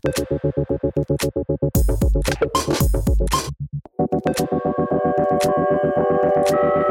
thank you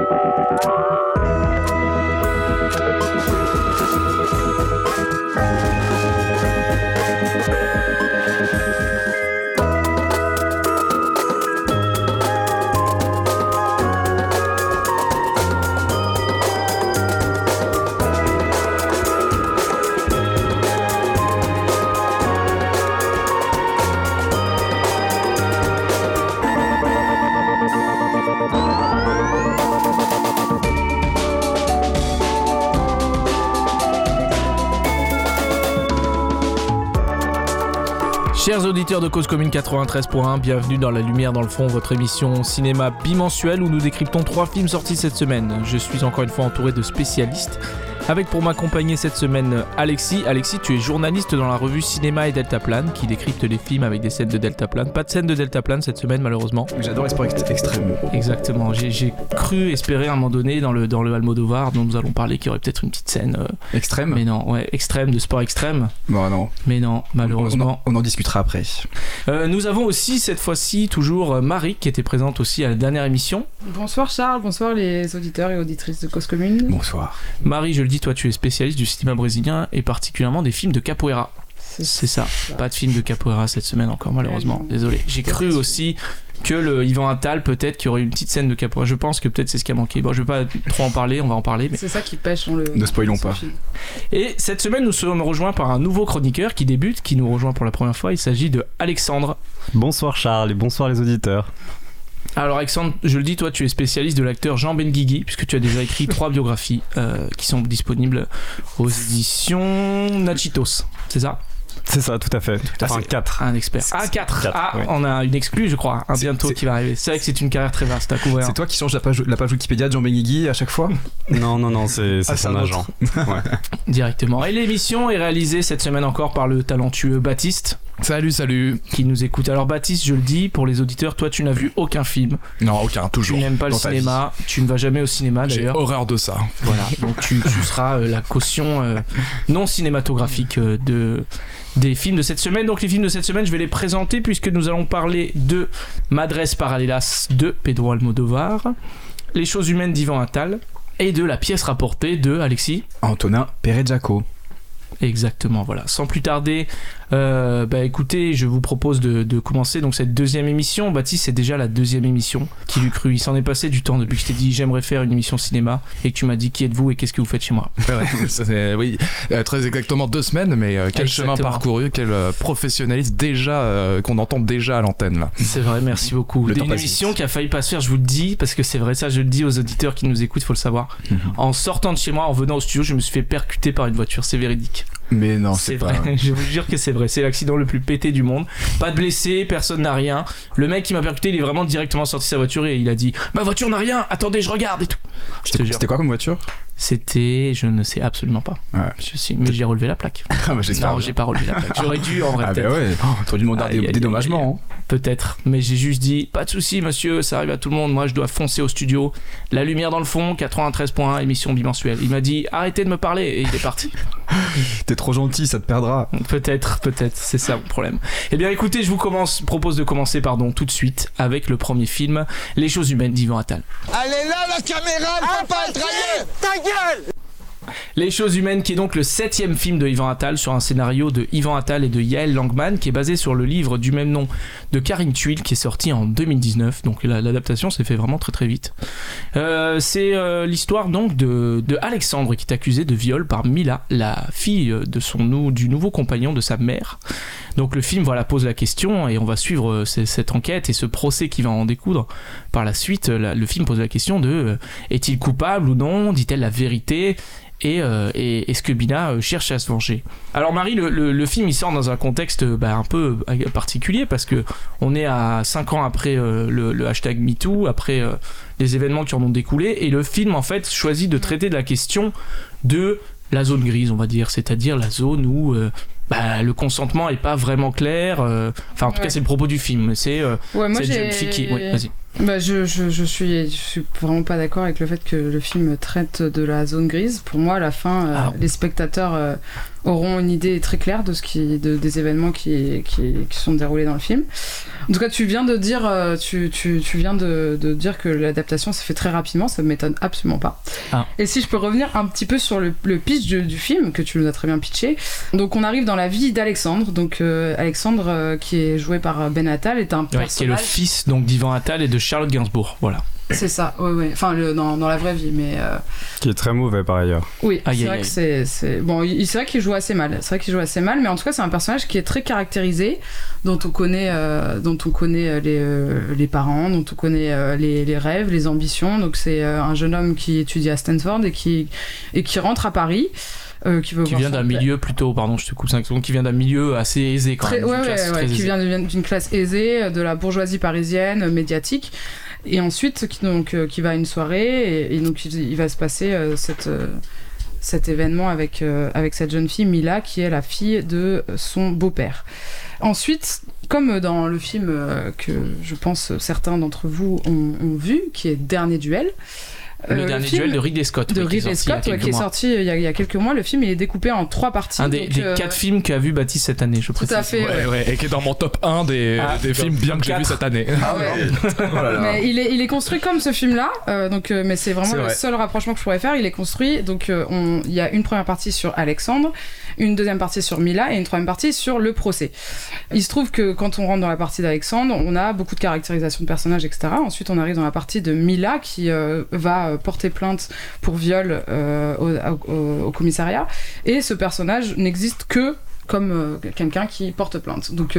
Chers auditeurs de Cause Commune 93.1, bienvenue dans La Lumière dans le fond, votre émission cinéma bimensuelle où nous décryptons trois films sortis cette semaine. Je suis encore une fois entouré de spécialistes avec pour m'accompagner cette semaine Alexis. Alexis, tu es journaliste dans la revue Cinéma et Deltaplane qui décrypte les films avec des scènes de Deltaplane. Pas de scène de Deltaplane cette semaine malheureusement. J'adore les sports ext- extrêmes. Exactement, j'ai cru espérer à un moment donné dans le, dans le Almodovar dont nous allons parler qu'il y aurait peut-être une petite scène. euh, Extrêmes mais non, ouais, extrême, de sport extrême. Bon, non. Mais non, malheureusement. On en, on en discutera après. Euh, nous avons aussi cette fois-ci toujours euh, Marie qui était présente aussi à la dernière émission. Bonsoir Charles, bonsoir les auditeurs et auditrices de Cause Commune. Bonsoir. Marie, je le dis, toi tu es spécialiste du cinéma brésilien et particulièrement des films de capoeira. C'est ça. Pas de film de capoeira cette semaine encore malheureusement. Désolé. J'ai cru aussi que le Yvan Attal peut-être qu'il y aurait une petite scène de capoeira. Je pense que peut-être c'est ce qui a manqué. Bon, je vais pas trop en parler, on va en parler. Mais... C'est ça qui pêche, on le. Ne spoilons pas. Et cette semaine, nous sommes rejoints par un nouveau chroniqueur qui débute, qui nous rejoint pour la première fois. Il s'agit de Alexandre. Bonsoir Charles et bonsoir les auditeurs. Alors Alexandre, je le dis, toi tu es spécialiste de l'acteur Jean Benguigui, puisque tu as déjà écrit trois biographies euh, qui sont disponibles aux éditions Nachitos, c'est ça? C'est ça, tout à fait. Enfin, c'est- 4. Un expert. Ah 4 Quatre, Ah, ouais. on a une exclue je crois, un bientôt qui va arriver. C'est vrai que c'est une carrière très vaste à couvrir. C'est toi qui changes la page, la page Wikipédia de Jean Benguigui à chaque fois? Non, non, non, c'est c'est Ah, c'est son un agent. Directement. Et l'émission est réalisée cette semaine encore par le talentueux Baptiste, Salut, salut. qui nous écoute. Alors Baptiste, je le dis, pour les auditeurs, toi tu n'as vu aucun film, Non, aucun, tu toujours. n'aimes pas le cinéma, tu ne vas jamais au cinéma J'ai d'ailleurs. horreur de ça. Voilà, donc tu, tu seras euh, la caution euh, non cinématographique euh, de, des films de cette semaine. Donc les films de cette semaine, je vais les présenter puisque nous allons parler de Madres Paralelas de Pedro Almodovar, Les choses humaines d'Ivan Attal et de la pièce rapportée de Alexis. Antonin Perezzaco. Exactement, voilà. Sans plus tarder, euh, bah écoutez, je vous propose de, de commencer donc cette deuxième émission. Baptiste, c'est déjà la deuxième émission. Qui lui cru Il s'en est passé du temps depuis que je t'ai dit j'aimerais faire une émission cinéma et que tu m'as dit qui êtes-vous et qu'est-ce que vous faites chez moi? Ouais, fait, oui, euh, très exactement deux semaines, mais euh, quel Exactement. chemin parcouru, quel euh, professionnalisme déjà euh, qu'on entend déjà à l'antenne là. C'est vrai, merci beaucoup. Le une émission qui a failli pas se faire, je vous le dis, parce que c'est vrai, ça je le dis aux auditeurs qui nous écoutent, faut le savoir. Mhm. En sortant de chez moi, en venant au studio, je me suis fait percuter par une voiture, c'est véridique. Mais non, c'est vrai, pas. je vous jure que c'est vrai, c'est l'accident le plus pété du monde. Pas de blessés, personne n'a rien. Le mec qui m'a percuté, il est vraiment directement sorti de sa voiture et il a dit Ma voiture n'a rien, attendez, je regarde et tout. C'était quoi comme voiture C'était, je ne sais absolument pas. Ouais. Je suis, mais j'ai relevé la plaque. Ah, bah, Non, j'ai pas relevé la plaque. J'aurais dû en vrai. Ah, bah ouais. Oh, T'aurais dû demander un Aïe, aïe, dé- aïe, dédommagement. hein. Peut-être, mais j'ai juste dit pas de souci, monsieur, ça arrive à tout le monde. Moi, je dois foncer au studio. La lumière dans le fond, 93.1, émission bimensuelle. Il m'a dit arrêtez de me parler et il est parti. T'es trop gentil, ça te perdra. peut-être, peut-être, c'est ça mon problème. Eh bien, écoutez, je vous commence, propose de commencer, pardon, tout de suite avec le premier film, Les choses humaines d'Ivan Attal. Elle est là la caméra, ne peut pas être ailleurs Les choses humaines, qui est donc le septième film de Ivan Attal sur un scénario de Ivan Attal et de Yael Langman, qui est basé sur le livre du même nom de Karine Tuile, qui est sorti en 2019. Donc la- l'adaptation s'est fait vraiment très très vite. Euh, c'est euh, l'histoire donc de, de Alexandre qui est accusé de viol par Mila, la fille euh, de son du nouveau compagnon de sa mère. Donc le film voilà pose la question et on va suivre euh, cette enquête et ce procès qui va en découdre. Par la suite, le film pose la question de euh, est-il coupable ou non? Dit-elle la vérité? Et, euh, et est-ce que Mila euh, cherche à se venger. Alors Marie, le, le- film il sort dans un contexte bah, un peu particulier parce que on est à 5 ans après le, hashtag MeToo, après les événements qui en ont découlé, et le film en fait choisit de traiter de la question de la zone grise, on va dire, c'est-à-dire la zone où bah, le consentement est pas vraiment clair. euh, Enfin, en tout cas, Ouais. c'est le propos du film. C'est euh, Ouais, cette jeune fille qui. Oui, vas-y. Bah, je, je, je suis, je suis vraiment pas d'accord avec le fait que le film traite de la zone grise. Pour moi, à la fin, euh, Ah. les spectateurs auront une idée très claire de ce qui, de- des événements qui, qui, qui sont déroulés dans le film. En tout cas, tu viens de dire, euh, tu, tu, tu viens de, de dire que l'adaptation s'est fait très rapidement, ça ne m'étonne absolument pas. Ah. Et si je peux revenir un petit peu sur le, le pitch du, du film, que tu nous as très bien pitché. Donc, on arrive dans la vie d'Alexandre. Donc, euh, Alexandre, euh, qui est joué par Ben Attal, est un Ouais, qui est le personnage. fils donc d'Ivan Attal et de Charlotte Gainsbourg. Voilà. C'est ça, ouais, ouais. Enfin, le- dans, dans la vraie vie, mais. euh, Qui est très mauvais par ailleurs. Oui, Aïe, c'est aïe, vrai que c'est, c'est- bon, il- c'est vrai qu'il joue assez mal. C'est vrai qu'il joue assez mal, mais en tout cas, c'est un personnage qui est très caractérisé, dont on connaît, euh, dont on connaît euh, les, euh, les parents, dont on connaît euh, les, les rêves, les ambitions. Donc c'est euh, un jeune homme qui étudie à Stanford et qui et qui rentre à Paris. euh, qui veut Qui vient d'un père. milieu plutôt, pardon, je te coupe 5 secondes, qui vient d'un milieu assez aisé quand Très- même. ouais, ouais, ouais, très qui aisée. vient d'une classe aisée, euh, de la bourgeoisie parisienne, médiatique. Et ensuite, qui, donc, euh, qui va à une soirée, et, donc il, va se passer euh, cette, euh, cet événement avec, avec cette jeune fille, Mila, qui est la fille de son beau-père. Ensuite, comme dans le film que je pense certains d'entre vous ont vu, qui est Dernier Duel. Le euh, dernier film duel de Ridley Scott. de oui, qui est Ridley sorti il y a Scott, ouais, quelques qui est mois. sorti euh, il y, a, il y a quelques mois. Le film il est découpé en trois parties. Un des, donc, des euh, quatre films qu'a vu Baptiste cette année, je Tout précise. à fait. Ouais, ouais, et qui est dans mon top 1 des, Ah, des top- films bien que j'ai vu cette année. Ah ouais. Mais il est, il est construit comme ce film-là, euh, donc, euh, mais c'est vraiment le vrai. seul rapprochement que je pourrais faire. Il est construit, donc euh, on- il y a une première partie sur Alexandre, une deuxième partie sur Mila et une troisième partie sur le procès. Il se trouve que quand on rentre dans la partie d'Alexandre, on a beaucoup de caractérisation de personnages, etc. Ensuite, on arrive dans la partie de Mila qui euh, va euh, porter plainte pour viol euh, au, commissariat, et ce personnage n'existe que comme quelqu'un qui porte plainte. Donc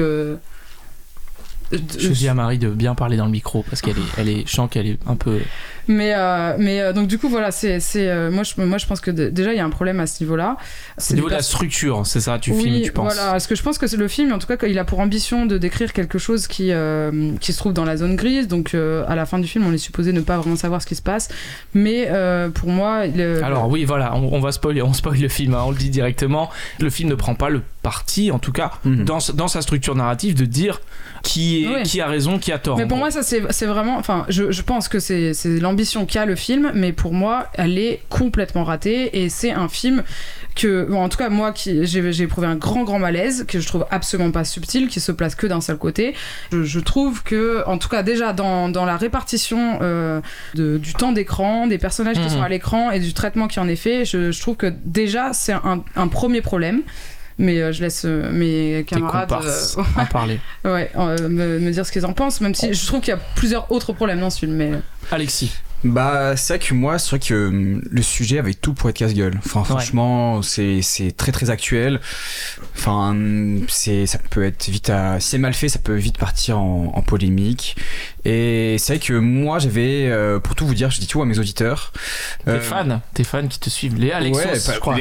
Je dis à Marie de bien parler dans le micro parce qu'elle est, elle est, je sens qu'elle est un peu. Mais, euh, mais euh, donc du coup voilà, c'est, c'est, euh, moi, je, moi je pense que déjà il y a un problème à ce niveau-là. C'est au niveau de la structure, c'est ça, tu oui, filmes, tu penses. voilà. Parce que je pense que c'est le film, en tout cas, il a pour ambition de décrire quelque chose qui, euh, qui se trouve dans la zone grise. Donc, euh, à la fin du film, on est supposé ne pas vraiment savoir ce qui se passe. Mais euh, pour moi, le- Alors oui, voilà, on, on va spoiler, on spoil le film, hein, on le dit directement. Le film ne prend pas le parti, en tout cas, Mhm. dans, dans sa structure narrative, de dire qui, est, qui a raison, qui a tort. Mais pour moi, ça c'est c'est vraiment. Enfin, je, je pense que c'est c'est l'ambition qu'a le film, mais pour moi, elle est complètement ratée. Et c'est un film que, bon, en tout cas, moi, qui j'ai éprouvé un grand, grand malaise, que je trouve absolument pas subtil, qui se place que d'un seul côté. Je, je trouve que, en tout cas, déjà dans, dans la répartition euh, de, du temps d'écran, des personnages qui Mhm. sont à l'écran et du traitement qui en est fait, je, je trouve que déjà c'est un, un premier problème. Mais euh, je laisse euh, mes camarades. euh, en parler. Ouais, me, me dire ce qu'ils en pensent, même si je trouve qu'il y a plusieurs autres problèmes dans ce film. Mais Alexis. Bah, c'est vrai que moi, c'est vrai que hum, le sujet avait tout pour être casse-gueule. Enfin, franchement, c'est c'est très très actuel. Enfin, c'est ça peut être vite à. Si c'est mal fait, ça peut vite partir en, en polémique. Et c'est vrai que moi, j'avais, euh, pour tout vous dire, je dis tout à mes auditeurs. Tes euh, fans, tes fans qui te suivent, les Alexos, ouais, je crois.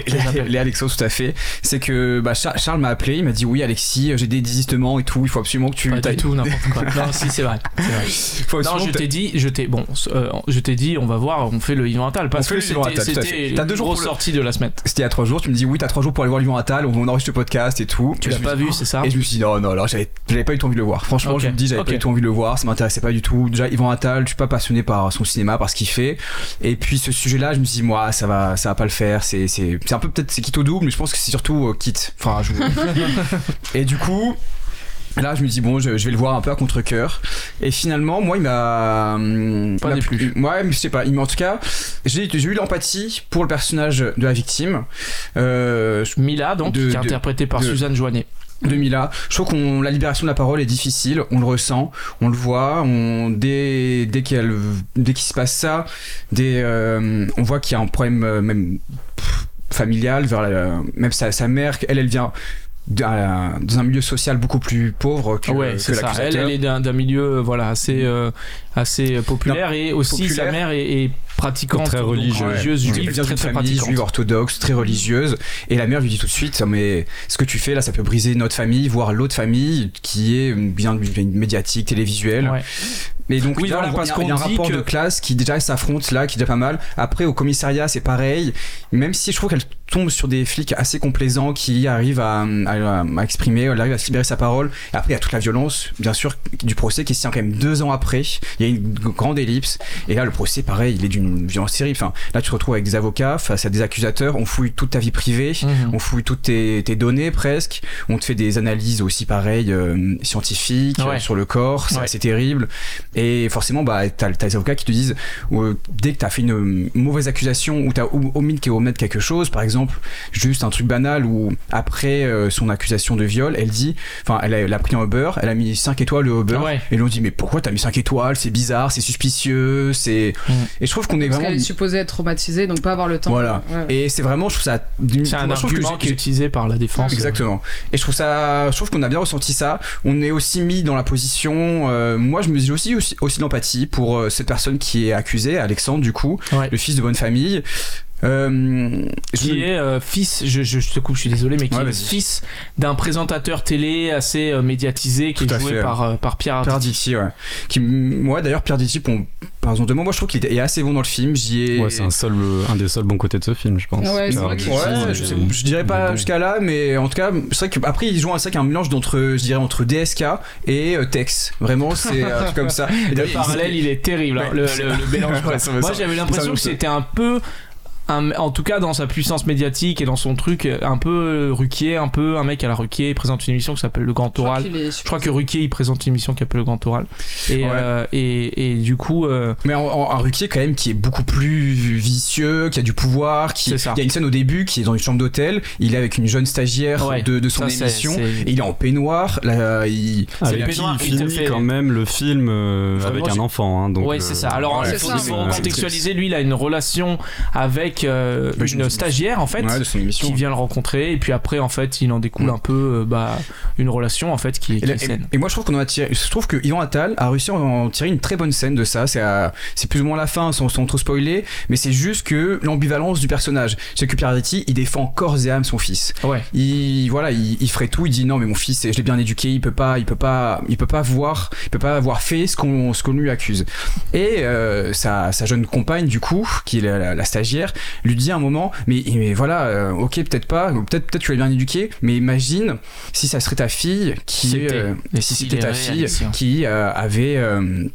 Les, Alexos, tout à fait. C'est que bah, Char- Charles m'a appelé, il m'a dit oui, Alexis, j'ai des désistements et tout. Il faut absolument que tu. Pas du tout, n'importe quoi. non, si, c'est vrai. vrai. Non, je t'ai dit, je t'ai, bon, euh, je t'ai dit, on va voir, on fait le Yvan Attal parce On que c'était, à deux jours grosse sortie de la semaine. C'était il y a trois jours, tu me dis oui, t'as trois jours pour aller voir Yvan Attal, on, enregistre le podcast et tout. Tu l'as pas vu, c'est ça Et je me suis dit non, non, alors j'avais, pas eu envie de le voir. Franchement, je me dis, j'avais pas eu envie de le voir, ça m'intéressait pas du tout. Déjà, Yvan Attal, je suis pas passionné par son cinéma, par ce qu'il fait. Et puis ce sujet-là, je me suis dit, moi, ça va, ça va pas le faire. C'est, c'est, c'est un peu peut-être c'est quitte au double, mais je pense que c'est surtout euh, quitte. Enfin, je... et du coup. Là, je me dis, bon, je, je vais le voir un peu à contre-coeur. Et finalement, moi, il m'a. hum, Pas déplu. plu. Ouais, mais je sais pas. Il en tout cas, j'ai, j'ai eu l'empathie pour le personnage de la victime. Euh, Mila, donc, De- qui est interprétée par de- Suzanne Joannet. De Mila. Je trouve qu'on la libération de la parole est difficile, on le ressent, on le voit, on dès dès qu'il se passe ça, dès, euh, on voit qu'il y a un problème euh, même pff, familial vers la- même sa, sa mère, elle elle vient dans un milieu social beaucoup plus pauvre que, ouais, que ça. Elle, elle est d'un, milieu, euh, voilà, assez, euh, assez populaire et aussi populaire. sa mère est, est pratiquante, Très religieuse. religieuse Elle juive, très très famille pratiquante. juive orthodoxe, très religieuse, et la mère lui dit tout de suite, mais ce que tu fais là, ça peut briser notre famille, voire l'autre famille qui est bien médiatique, télévisuelle. Ouais. Mais donc Oui, là, voilà, parce il y a- il y a un qu'on rapport que- de classe qui déjà s'affronte là, qui est déjà pas mal. Après au commissariat, c'est pareil. Même si je trouve qu'elle tombe sur des flics assez complaisants qui arrivent à, à, à exprimer, elle arrive à se libérer sa parole. Et après, il y a toute la violence, bien sûr, du procès qui se tient quand même deux ans après. Il y a une grande ellipse. Et là, le procès, pareil, il est d'une violence terrible. Enfin, là, tu te retrouves avec des avocats face à des accusateurs. On fouille toute ta vie privée, Mhm. on fouille toutes tes, tes données presque. On te fait des analyses aussi, pareil, euh, scientifiques Ouais. euh, sur le corps. C'est Ouais. terrible. Et forcément, bah, t'as t'as les avocats qui te disent euh, dès que t'as fait une mauvaise accusation ou t'as ou- omis qui omettre quelque chose, par exemple, juste un truc banal où après son accusation de viol, elle dit, enfin, elle a, elle a pris un Uber, elle a mis 5 étoiles au Uber, Ouais. et l'on dit mais pourquoi t'as mis 5 étoiles? C'est bizarre, c'est suspicieux, c'est. Mm. Et je trouve qu'on est Parce vraiment. qu'elle est supposée être traumatisée, donc pas avoir le temps. Voilà. Ouais. Et c'est vraiment, je trouve ça. C'est un que argument qui est utilisé par la défense. Exactement. Et je trouve ça, je trouve qu'on a bien ressenti ça. On est aussi mis dans la position. euh, moi, je me dis aussi aussi, aussi d'empathie pour euh, cette personne qui est accusée, Alexandre, du coup, Ouais. le fils de bonne famille. Euh, qui est euh, fils, je, je, je te coupe, je suis désolé, mais qui Ouais, est fils d'un présentateur télé assez euh, médiatisé qui Tout est joué fait. par, euh, par Pierre Pierre Arditi. Ditti, ouais. Qui, moi d'ailleurs, Pierre Ditti, pour, par exemple de moi, moi je trouve qu'il est assez bon dans le film. J'y ai. Ouais, c'est un, seul, un des seuls bons côtés de ce film, je pense. Ouais, c'est vrai Pierre Ditti, Ouais, je, sais- je dirais pas bon. jusqu'à là, mais en tout cas, c'est vrai qu'après ils jouent un sac un mélange d'entre, je dirais entre DSK et euh, Tex. Vraiment, c'est un truc comme ça. Et Le parallèle, il est terrible, hein, Ouais, le, c'est- le- le mélange. Ouais, Moi, j'avais l'impression que c'était un peu. Un- en tout cas, dans sa puissance médiatique et dans son truc, un peu Ruquier, un peu un mec à la Ruquier, il présente une émission qui s'appelle Le Grand Je crois Oral. est Je crois que Ruquier, il présente une émission qui s'appelle Le Grand Oral. Et, Ouais. euh, et, et du coup, euh, Mais un Ruquier quand même qui est beaucoup plus vicieux, qui a du pouvoir, qui il y a une scène au début qui est dans une chambre d'hôtel, il est avec une jeune stagiaire Ouais. de, de son ça, émission, et il est en peignoir, là, il, peignoir il finit fait- quand même le film euh, Vraiment, avec un enfant. Hein, donc, ouais, euh, c'est ça. Alors, ouais, il faut, contextualiser. Lui, il a une relation avec euh, Bah, une stagiaire, en fait, ouais, qui vient le rencontrer. Et puis après, en fait, il en découle Mm. un peu euh, bah, une relation, en fait, qui, est- Et, saine. et- et moi je trouve qu'on en a tiré, je trouve que Yvan Attal a réussi à en tirer une très bonne scène de ça. C'est, c'est plus ou moins la fin sans, sans trop spoiler, mais c'est juste que l'ambivalence du personnage. C'est que il défend corps et âme son fils. Ouais. Il voilà, il, il ferait tout. Il dit non mais mon fils, je l'ai bien éduqué. Il peut pas, il peut pas, il peut pas voir, il peut pas avoir fait ce qu'on ce qu'on lui accuse. Et euh, sa, sa jeune compagne du coup, qui est la, la- la stagiaire, lui dit à un moment mais, mais voilà, euh, ok peut-être pas, peut-être peut-être tu l'as bien éduqué, mais imagine si ça serait ta fille qui, euh, Et si c'était ta les fille qui euh, avait euh,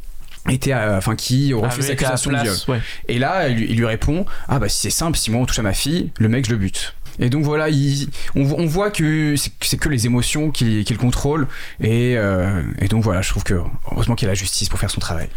été, euh, enfin qui aurait fait cette accusation de viol. ouais. Et là, il, lui- il lui répond Ah, bah, si c'est simple, si moi on touche à ma fille, le mec, je le bute. Et donc voilà, il- on, vo- on voit que c'est que les émotions qu'il contrôle. Et, euh, et donc voilà, je trouve que heureusement qu'il y a la justice pour faire son travail.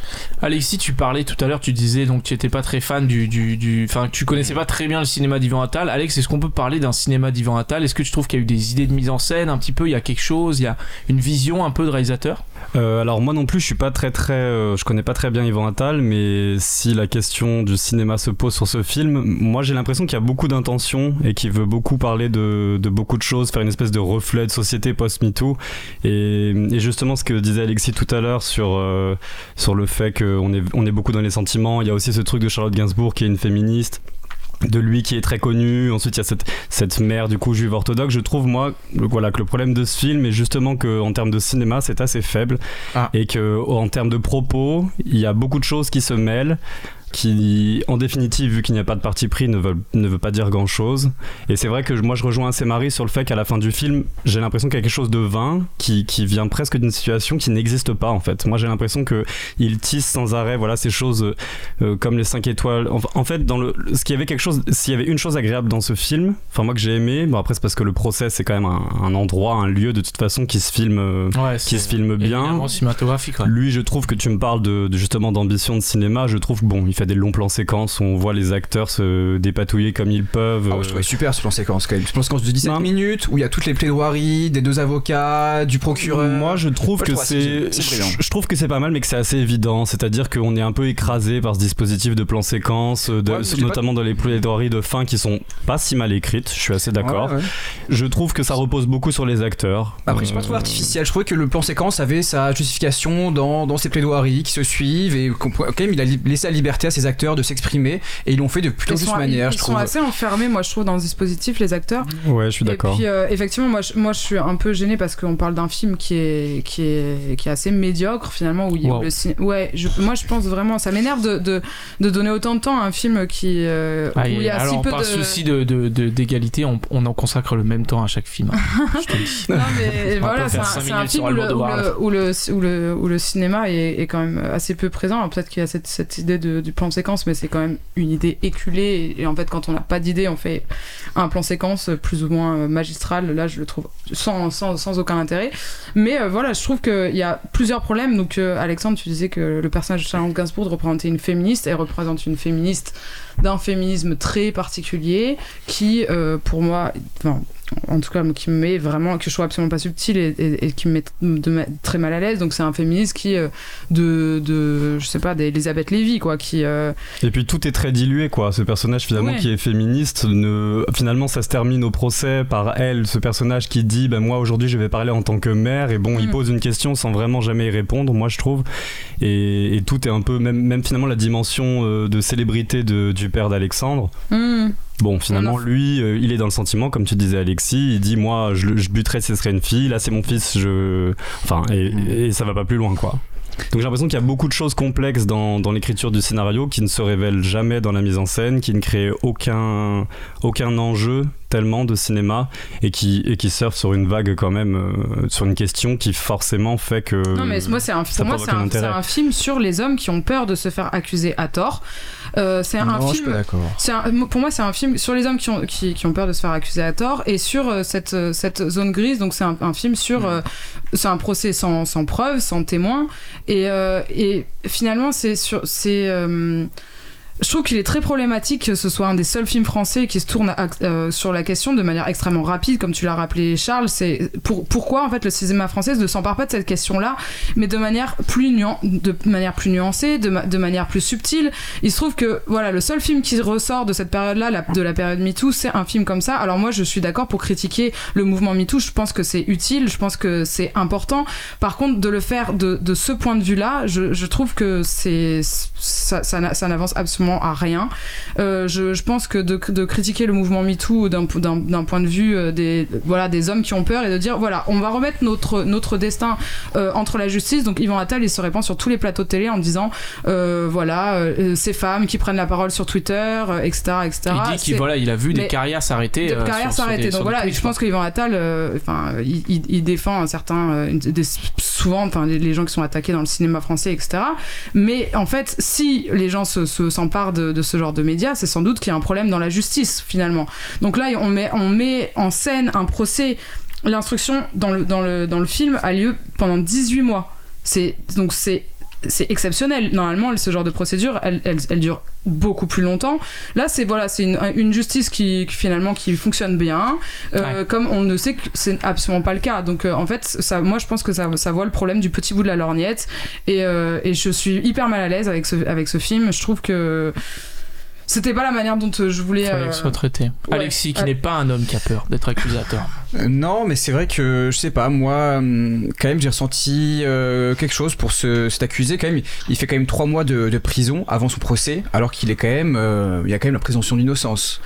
Alexis, tu parlais tout à l'heure, tu disais donc tu étais pas très fan du- enfin tu connaissais pas très bien le cinéma d'Ivan Attal. Alex, est-ce qu'on peut parler d'un cinéma d'Ivan Attal? Est-ce que tu trouves qu'il y a eu des idées de mise en scène un petit peu? Il y a quelque chose, il y a une vision un peu de réalisateur? Euh, alors moi non plus, je suis pas très euh, je connais pas très bien Yvan Attal, mais si la question du cinéma se pose sur ce film, moi j'ai l'impression qu'il y a beaucoup d'intentions et qu'il veut beaucoup parler de, beaucoup de choses, faire une espèce de reflet de société post-MeToo. Et, et justement ce que disait Alexis tout à l'heure sur euh, le fait qu'on est est beaucoup dans les sentiments. Il y a aussi ce truc de Charlotte Gainsbourg qui est une féministe de lui qui est très connu. Ensuite, il y a cette, cette mère du coup juive orthodoxe. Je trouve moi, le- voilà, que le problème de ce film est justement que en termes de cinéma, c'est assez faible Ah. et que en termes de propos, il y a beaucoup de choses qui se mêlent qui, en définitive, vu qu'il n'y a pas de parti pris, ne veut, ne veut pas dire grand chose. Et c'est vrai que moi, je rejoins assez Marie sur le fait qu'à la fin du film, j'ai l'impression qu'il y a quelque chose de vain qui, qui vient presque d'une situation qui n'existe pas, en fait. Moi, j'ai l'impression que il tisse sans arrêt, voilà, ces choses euh, comme les 5 étoiles. En, en fait, dans le, ce qu'il y avait quelque chose, s'il y avait une chose agréable dans ce film, enfin, moi que j'ai aimé, bon, après, c'est parce que le procès, c'est quand même un, un endroit, un lieu de toute façon qui se filme, euh, Ouais, qui se filme bien. cinématographique. ouais. Lui, je trouve que tu me parles de, de justement d'ambition de cinéma. Je trouve bon, il fait des longs plans séquences où on voit les acteurs se dépatouiller comme ils peuvent. Ah ouais, je euh, trouvais super ce plan séquence quand même. Ce plan séquence de 17 Non. minutes où il y a toutes les plaidoiries des deux avocats, du procureur. Moi, je trouve Moi, je que c'est, je, je trouve que c'est pas mal, mais que c'est assez évident. C'est-à-dire qu'on est un peu écrasé par ce dispositif de plan séquence, de, Ouais, notamment dans les plaidoiries de fin qui sont pas si mal écrites. Je suis assez d'accord. Ouais. Je trouve que ça repose beaucoup sur les acteurs. Après, pas Euh, trouvé artificiel. Je trouvais que le plan séquence avait sa justification dans, dans ses plaidoiries qui se suivent et quand même il a laissé la liberté à ces acteurs de s'exprimer et ils l'ont fait de plutôt Ils juste sont, manière, ils, je ils trouve. sont assez enfermés, moi je trouve, dans le dispositif, les acteurs. Ouais, je suis Et d'accord. puis euh, effectivement, moi je, moi je suis un peu gênée parce qu'on parle d'un film qui est, qui, est, qui est assez médiocre finalement. Où il, Wow. le cin- ouais, je- moi je pense vraiment, ça m'énerve de, de, de donner autant de temps à un film qui, euh, Ah, où et il y a si alors, peu par de. souci de, de- de- d'égalité, on, on en consacre le même temps à chaque film. hein. Je te le dis. Non mais voilà, c'est un, film où le, où, le, où, le, où, le, où le cinéma est, est quand même assez peu présent. Peut-être qu'il y a cette, cette idée de, du plan séquence, mais c'est quand même une idée éculée. Et, en fait, quand on n'a pas d'idée, on fait un plan séquence plus ou moins euh, magistral. Là, je le trouve sans, sans, sans aucun intérêt. Mais euh, voilà, je trouve qu'il y a plusieurs problèmes. Donc, euh, Alexandre, tu disais que le personnage de Charlotte Gainsbourg représentait une féministe. Elle représente une féministe d'un féminisme très particulier qui, pour moi, enfin, en tout cas, qui me met vraiment, que je trouve absolument pas subtil et, et- et qui me met de très mal à l'aise. Donc, c'est un féministe qui, euh, de, de, je sais pas, d'Elisabeth Lévy, quoi, qui. euh, Et puis tout est très dilué, quoi. Ce personnage finalement Ouais. qui est féministe, ne... finalement ça se termine au procès par elle, ce personnage qui dit, ben moi aujourd'hui je vais parler en tant que mère, et bon, il Mm. pose une question sans vraiment jamais y répondre, moi je trouve. Et, et tout est un peu, même, même finalement la dimension euh, de célébrité de- du père d'Alexandre. hmm, Bon, finalement, lui, euh, il est dans le sentiment, comme tu disais, Alexis. Il dit Moi, je, je buterais si ce serait une fille. Là, c'est mon fils. Je. Enfin, et, et ça va pas plus loin, quoi. Donc j'ai l'impression qu'il y a beaucoup de choses complexes dans, dans l'écriture du scénario qui ne se révèlent jamais dans la mise en scène, qui ne créent aucun, aucun enjeu tellement de cinéma et qui, et qui surfent sur une vague quand même, euh, sur une question qui forcément fait que... Non, mais moi, c'est pour moi, un film sur les hommes qui ont peur de se faire accuser à tort. Euh, c'est un Non, film. un- pour moi, c'est un film sur les hommes qui ont, qui, qui ont peur de se faire accuser à tort et sur euh, cette, euh, cette zone grise. Donc, c'est un, un film sur. euh, c'est un procès sans, sans preuve, sans témoin. Et, euh, et finalement, c'est sur. C'est. Je trouve qu'il est très problématique que ce soit un des seuls films français qui se tourne euh, sur la question de manière extrêmement rapide, comme tu l'as rappelé, Charles. C'est pour, pourquoi en fait le cinéma français ne s'empare pas de cette question-là, mais de manière plus nuancée, de, ma- de manière plus subtile. Il se trouve que voilà, le seul film qui ressort de cette période-là, de la période MeToo, c'est un film comme ça. Alors moi, je suis d'accord pour critiquer le mouvement MeToo. Je pense que c'est utile, je pense que c'est important. Par contre, de le faire de, ce point de vue-là, je, trouve que c'est ça, ça n'avance absolument à rien. Euh, je, je pense que de, de critiquer le mouvement MeToo d'un point de vue euh, des voilà des hommes qui ont peur et de dire voilà, on va remettre notre notre destin euh, entre la justice. Donc Yvan Attal, il se répand sur tous les plateaux de télé en disant euh, voilà ces femmes qui prennent la parole sur Twitter, etc., etc. Il dit qu'il voilà, il a vu des carrières s'arrêter. de carrière sur- sur s'arrêter. des- Donc des voilà, je pense que Yvan Attal, enfin, il, il- il défend un certain, des- souvent, enfin, les, les gens qui sont attaqués dans le cinéma français, etc. Mais en fait, si les gens se, se- de ce genre de médias, c'est sans doute qu'il y a un problème dans la justice finalement. Donc là, on met, on met en scène un procès. L'instruction dans le, dans, le, dans le film a lieu pendant 18 mois. C'est donc c'est c'est exceptionnel. Normalement, ce genre de procédure, elle, elle, elle dure beaucoup plus longtemps. Là, c'est voilà, c'est une, une justice qui, qui, finalement qui fonctionne bien, euh, comme on ne sait que c'est absolument pas le cas. Donc euh, en fait, ça, moi je pense que ça, ça voit le problème du petit bout de la lorgnette, et, euh, et je suis hyper mal à l'aise avec ce, avec ce film. Je trouve que c'était pas la manière dont euh, je voulais. Euh, que ce soit traité. ouais. Alexis, qui Ah. n'est pas un homme qui a peur d'être tort. Euh, Non, mais c'est vrai que je sais pas, moi, hum, quand même, j'ai ressenti euh, quelque chose pour ce, cet accusé. Quand même, il fait quand même trois mois de, de prison avant son procès, alors qu'il est quand même, euh, il y a quand même la présomption d'innocence.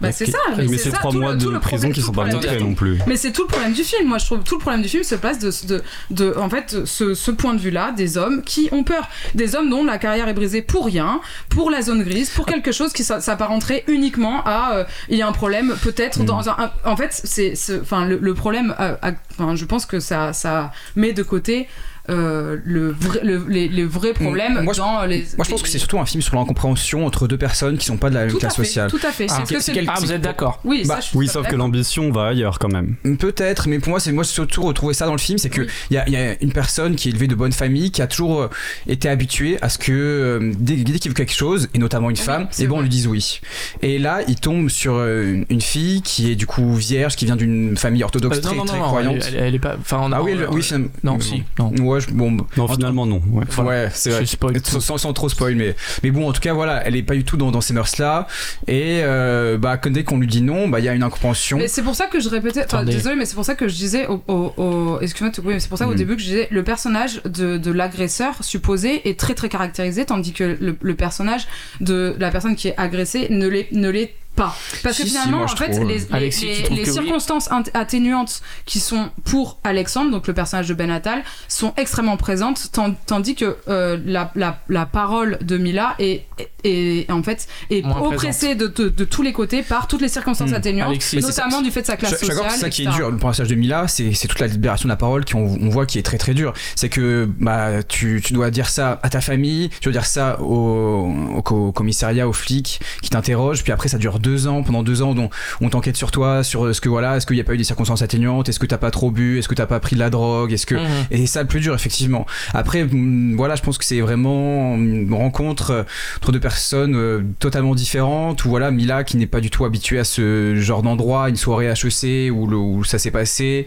Bah, c'est ça. Mais, c'est c'est trois mois le- de le prison qui sont pas montrés non plus. Mais c'est tout le problème du film. Moi, je trouve tout le problème du film se place de, de, de en fait, ce, ce point de vue-là des hommes qui ont peur, des hommes dont la carrière est brisée pour rien, pour la zone grise, pour quelque chose qui s'a- s'apparenterait uniquement à euh, il y a un problème peut-être Mm. dans un, en fait c'est enfin le, le problème je pense que ça ça met de côté euh, le vrai, le- les, les vrais problèmes Moi, je- dans les Moi, je pense que c'est surtout un film sur l'incompréhension entre deux personnes qui sont pas de la même tout classe fait, sociale. tout à fait Ah, Est-ce que c'est quel- Ah, vous êtes d'accord oui Bah, ça, je suis Oui, sauf que l'ambition va ailleurs quand même. Peut-être, mais pour moi, c'est moi j'ai surtout retrouvé ça dans le film, c'est que Oui. il y, a, il y a une personne qui est élevée de bonne famille, qui a toujours euh, été habituée à ce que euh, dès, dès qu'il veut quelque chose, et notamment une Oui, femme, c'est et bon, on lui dise oui. Et là, il tombe sur euh, une, une fille qui est du coup vierge, qui vient d'une famille orthodoxe Euh, très, non, non, très non, non, croyante. elle, est pas. Enfin, on a- ah oui, oui, finalement. Non, si, non. Ouais, ouais, je- bon, Non, finalement, non. Ouais. ouais, c'est vrai. Sans, trop spoil mais mais bon en tout cas voilà elle est pas du tout dans, dans ces mœurs là et euh, bah que dès qu'on lui dit non bah il y a une incompréhension Mais c'est pour ça que je répétais, enfin désolé, mais c'est pour ça que je disais au, au, au- excuse-moi, mais c'est pour ça qu'au Mhm. début que je disais le personnage de, de l'agresseur supposé est très très caractérisé, tandis que le, le personnage de la personne qui est agressée ne l'est ne l'est pas. Parce Si, que finalement, en fait, trouve. les, Alexis, oui circonstances atténuantes qui sont pour Alexandre, donc le personnage de Ben Attal, sont extrêmement présentes, tan- tandis que euh, la, la, la parole de Mila est, est, est- en fait est Moins oppressée de, de, de tous les côtés par toutes les circonstances Hmm. atténuantes, Alexis. Notamment du fait de sa classe je sociale. c'est ça qui est dur. Le passage de Mila, c'est c'est toute la libération de la parole qu'on on voit qui est très très dur. C'est que bah tu, tu dois dire ça à ta famille, tu dois dire ça au, au co- commissariat, aux flics qui t'interrogent, puis après ça dure deux ans. Pendant deux ans, on, on t'enquête sur toi, sur euh, ce que voilà, est-ce qu'il n'y a pas eu des circonstances atténuantes, est-ce que t'as pas trop bu, est-ce que t'as pas pris de la drogue, est-ce que Mhm. et c'est ça le plus dur, effectivement. Après, hum, voilà, je pense que c'est vraiment une rencontre euh, entre deux personnes euh, totalement différentes. Ou voilà, Mila qui n'est pas du tout habituée à ce genre d'endroit, une soirée HEC où, le- où ça s'est passé.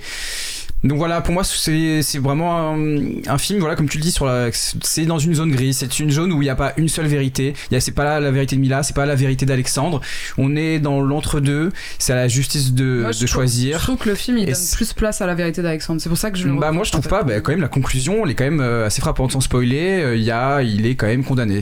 Donc voilà, pour moi, c'est vraiment un, un film, voilà, comme tu le dis, sur c'est dans une zone grise. C'est une zone où il n'y a pas une seule vérité. C'est pas là la vérité de Mila, c'est pas la vérité d'Alexandre. On est dans l'entre-deux. C'est à la justice de, Moi, je de trouve- choisir. Je trouve que le film il donne plus place à la vérité d'Alexandre. C'est pour ça que je le Bah moi je trouve en pas, bah, quand même la conclusion elle est quand même euh, assez frappante sans spoiler, euh, il y a, il est quand même condamné.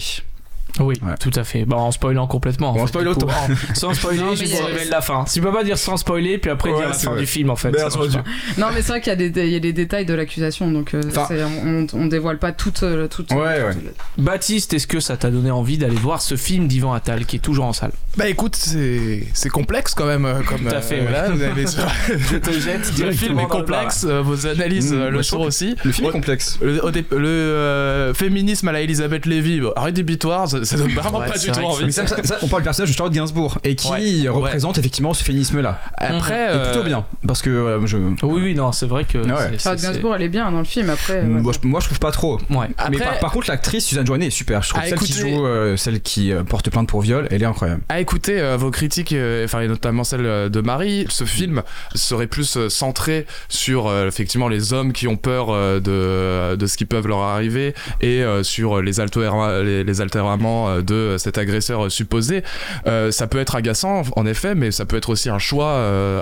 Oui, Ouais. tout à fait. Bon, en spoilant complètement. Bon, en fait, spoilant. En- sans spoiler, Non, je vous révèle la fin. Tu peux pas dire sans spoiler, puis après Ouais, dire la fin vrai. du film, en fait. Ça. Non, mais c'est vrai qu'il y, a des- il y a des détails de l'accusation, donc euh, Enfin- on, on dévoile pas toute. euh, toute Ouais, ouais. Baptiste, est-ce que ça t'a donné envie d'aller voir ce film d'Ivan Attal qui est toujours en salle? Bah écoute, c'est c'est complexe quand même. euh, Comme, Tout à fait, euh, ouais. là, vous avez- Je te jette le film est complexe, euh, vos analyses Mmh, euh, le sont aussi. Le film est complexe. Le, euh, féminisme à la Elisabeth Lévy, bah, rédhibitoire, ça, ça donne vraiment Ouais, pas du tout envie. Mais ça, ça- ça, on parle du personnage de Charlotte Gainsbourg et qui Ouais, représente effectivement ce féminisme là. Après, Et plutôt bien parce que euh, je. Oui, oui, non, c'est vrai que. Charlotte Gainsbourg, elle est bien dans le film. Après, ouais. Moi je, moi, je trouve pas trop. mais par, par contre l'actrice Suzanne Joannet est super. Je trouve Ah, celle qui joue, celle qui porte plainte pour viol, elle est incroyable. À écouter euh, vos critiques, euh, enfin et notamment celle euh, de Marie, ce film serait plus euh, centré sur effectivement les hommes qui ont peur de, de ce qui peuvent leur arriver et sur les, les, altéraments de cet agresseur supposé. Ça peut être agaçant en effet, mais ça peut être aussi un choix,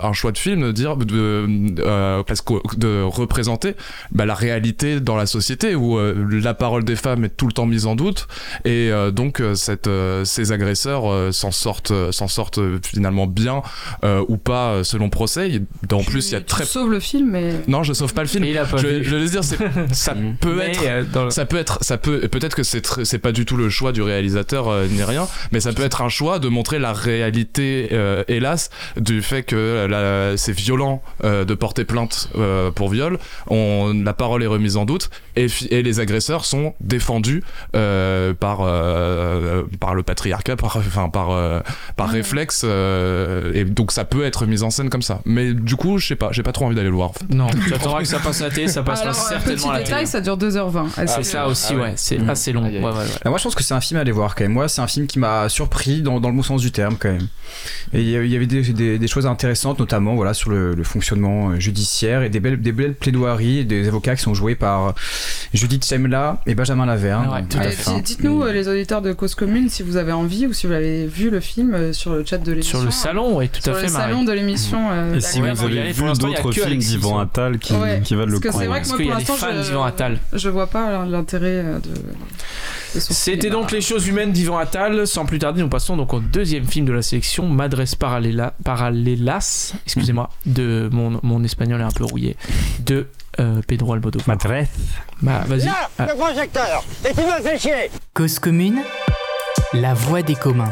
un choix de film de dire de, de représenter bah, la réalité dans la société où la parole des femmes est tout le temps mise en doute et donc ces agresseurs s'en sortent, euh, s'en sortent euh, finalement bien euh, ou pas selon procès. Il- En plus, il y a Tu très sauves le film, mais. non, je sauve pas le film. Et il a pas Je, je veux dire, ça peut Mais, être. dans le- Ça peut être, ça peut, peut-être que c'est c'est pas du tout le choix du réalisateur euh, ni rien, mais ça peut être un choix de montrer la réalité, euh, hélas, du fait que c'est violent euh, de porter plainte euh, pour viol. On, la parole est remise en doute et, les agresseurs sont défendus euh, par euh, par le patriarcat, par enfin par euh, par Ouais. réflexe, euh, et donc ça peut être mis en scène comme ça. Mais du coup, je sais pas, j'ai pas trop envie d'aller le voir. en fait. Non, tu attendras que ça passe à la télé, ça passera Alors, euh, certainement petit à la détail, télé. ça dure 2h20. Ah, c'est ça aussi, Ah ouais. ouais, c'est Mhm. assez long. Aïe, aïe. Ouais, ouais, ouais. Ah, moi, je pense que c'est un film à aller voir quand même. Moi, c'est un film qui m'a surpris dans, dans le bon sens du terme quand même. Et il y avait des, des- des choses intéressantes, notamment voilà sur le, le fonctionnement euh, judiciaire et des belles, des belles plaidoiries et des avocats qui sont joués par euh, Judith Chemla et Benjamin Laverne. Dites-nous, euh, les auditeurs de Cause Commune, si vous avez envie ou si vous avez vu le film euh, sur le chat de l'émission. Sur le salon, ouais, tout Sur à fait, le Marie. salon de l'émission. euh, Et si Ouais, vous avez vu d'autres films d'Yvan sur- Attal qui, Ouais, qui valent le parce que coup. c'est vrai Parce que moi, qu'il y pour a des l'instant, fans je- d'Yvan Attal. Je vois pas l'intérêt euh, de. de C'était donc les choses humaines d'Yvan Attal. Sans plus tarder, nous passons donc au deuxième film de la sélection, Madres Paralela- Paralelas, excusez-moi, de mon, mon espagnol est un peu rouillé, de euh, Pedro Almodovar. Madres. Bah, vas-y. Là, Ah, le projecteur Et tu me fais chier Cause commune, la voix des communs.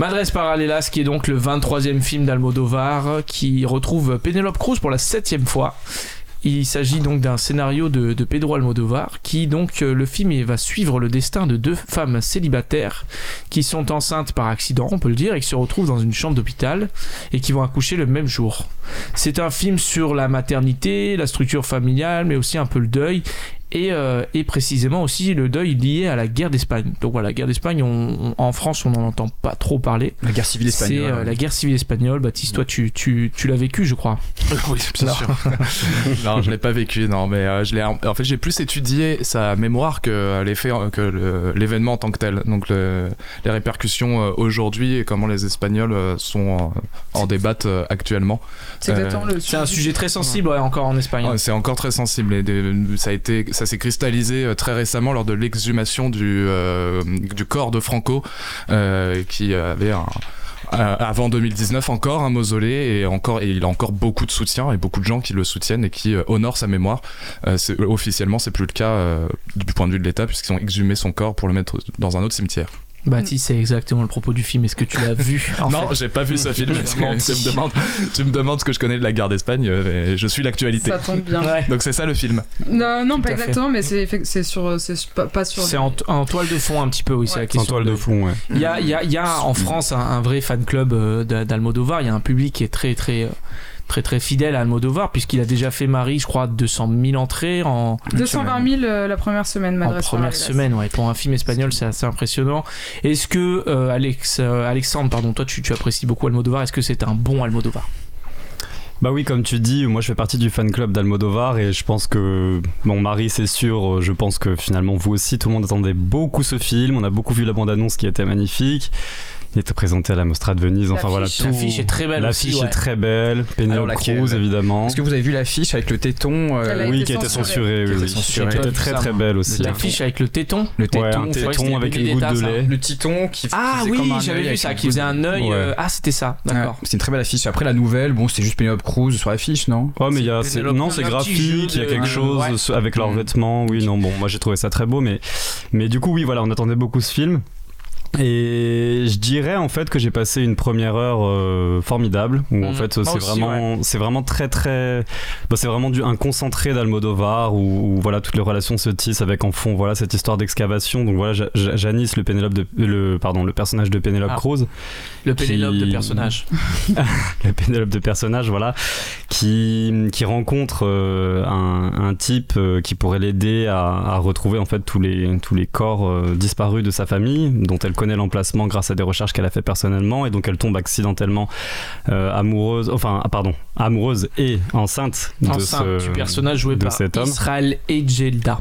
Madres Paralelas, qui est donc le 23e film d'Almodovar, qui retrouve Penelope Cruz pour la septième fois. Il s'agit donc d'un scénario de, Pedro Almodovar, qui donc euh, le film il va suivre le destin de deux femmes célibataires qui sont enceintes par accident, on peut le dire, et qui se retrouvent dans une chambre d'hôpital et qui vont accoucher le même jour. C'est un film sur la maternité, la structure familiale, mais aussi un peu le deuil et, euh, et précisément aussi le deuil lié à la guerre d'Espagne. Donc voilà, la guerre d'Espagne, on- on- en France, on n'en entend pas trop parler. La guerre civile C'est espagnole. euh, la guerre civile espagnole. Baptiste, toi, tu, tu, tu l'as vécu, je crois. Oui, bien sûr. non, je l'ai pas vécu, non, mais euh, je l'ai. En fait, j'ai plus étudié sa mémoire que l'effet, que le- l'événement en tant que tel. Donc, le- les répercussions euh, aujourd'hui et comment les Espagnols euh, sont euh, en débattent euh, actuellement. C'est Euh, le un sujet très sensible, ouais, encore en Espagne. Ouais, c'est encore très sensible et des- ça a été, ça s'est cristallisé euh, très récemment lors de l'exhumation du, euh, corps de Franco, euh, qui avait avant 2019 encore un mausolée et encore et il a encore beaucoup de soutien et beaucoup de gens qui le soutiennent et qui honorent sa mémoire. Officiellement, c'est plus le cas du point de vue de l'État puisqu'ils ont exhumé son corps pour le mettre dans un autre cimetière. Baptiste, c'est exactement le propos du film. Est-ce que tu l'as vu en non, j'ai pas vu ce film. Tu me demandes, tu me demandes ce que je connais de la guerre d'Espagne. euh, et je suis l'actualité. Ça tombe bien. Ouais. Donc c'est ça le film. Non, non, Tout pas fait. exactement, mais c'est sur, c'est sur- pas, pas sur. C'est en, en toile de fond un petit peu, oui, c'est Ouais. la question. En toile de fond, ouais. Il y a, il y a- il y a en France un, un vrai fan club euh, d'A- d'Almodovar. Il y a un public qui est très très euh, très très fidèle à Almodovar puisqu'il a déjà fait Marie, je crois, 200 000 entrées en, 220 000 euh, la première semaine, en première semaine. Ouais, pour un film espagnol, c'est assez impressionnant. Est-ce que euh, Alex, euh, Alexandre, pardon, toi tu, tu apprécies beaucoup Almodovar Est-ce que c'est un bon Almodovar? Bah oui, comme tu dis, moi je fais partie du fan club d'Almodovar et je pense que mon mari, c'est sûr, je pense que finalement vous aussi, tout le monde attendait beaucoup ce film. On a beaucoup vu la bande-annonce qui était magnifique. Il était présenté à la Mostra de Venise. Enfin voilà, L'affiche- tout. L'affiche est très belle aussi. L'affiche ouais. est très belle. Penelope Cruz, évidemment. Est-ce que vous avez vu l'affiche avec le téton euh, Oui, qui a été censurée. Oui. Qui était très très belle aussi. L'affiche avec le téton. Le téton, téton avec une goutte de lait. le titon qui Ah faisait oui, j'avais vu ça, qui faisait un œil. Euh, Ah, c'était ça, d'accord. C'est une très belle affiche. Après la nouvelle, bon, c'est juste Penelope Cruz sur l'affiche, non? Oh mais il y a non c'est graphique il y a quelque chose avec leurs Mm. vêtements oui non bon moi j'ai trouvé ça très beau mais mais du coup oui voilà on attendait beaucoup ce film et je dirais en fait que j'ai passé une première heure euh, formidable où en Mhm. fait c'est vraiment c'est vraiment très très bah, c'est vraiment du un concentré d'Almodovar où, où, voilà toutes les relations se tissent avec en fond voilà cette histoire d'excavation donc voilà Ja- Ja- Janice le Pénélope de le pardon le personnage de Pénélope Ah. Cruz Le Pénélope Qui- de personnage. le Pénélope de personnage, voilà, qui, qui rencontre euh, un, un type euh, qui pourrait l'aider à, à retrouver en fait tous les, tous les corps euh, disparus de sa famille, dont elle connaît l'emplacement grâce à des recherches qu'elle a fait personnellement, et donc elle tombe accidentellement euh, amoureuse, enfin, ah, pardon, amoureuse et enceinte de ce du personnage joué de par cet homme. Israël Ejelda.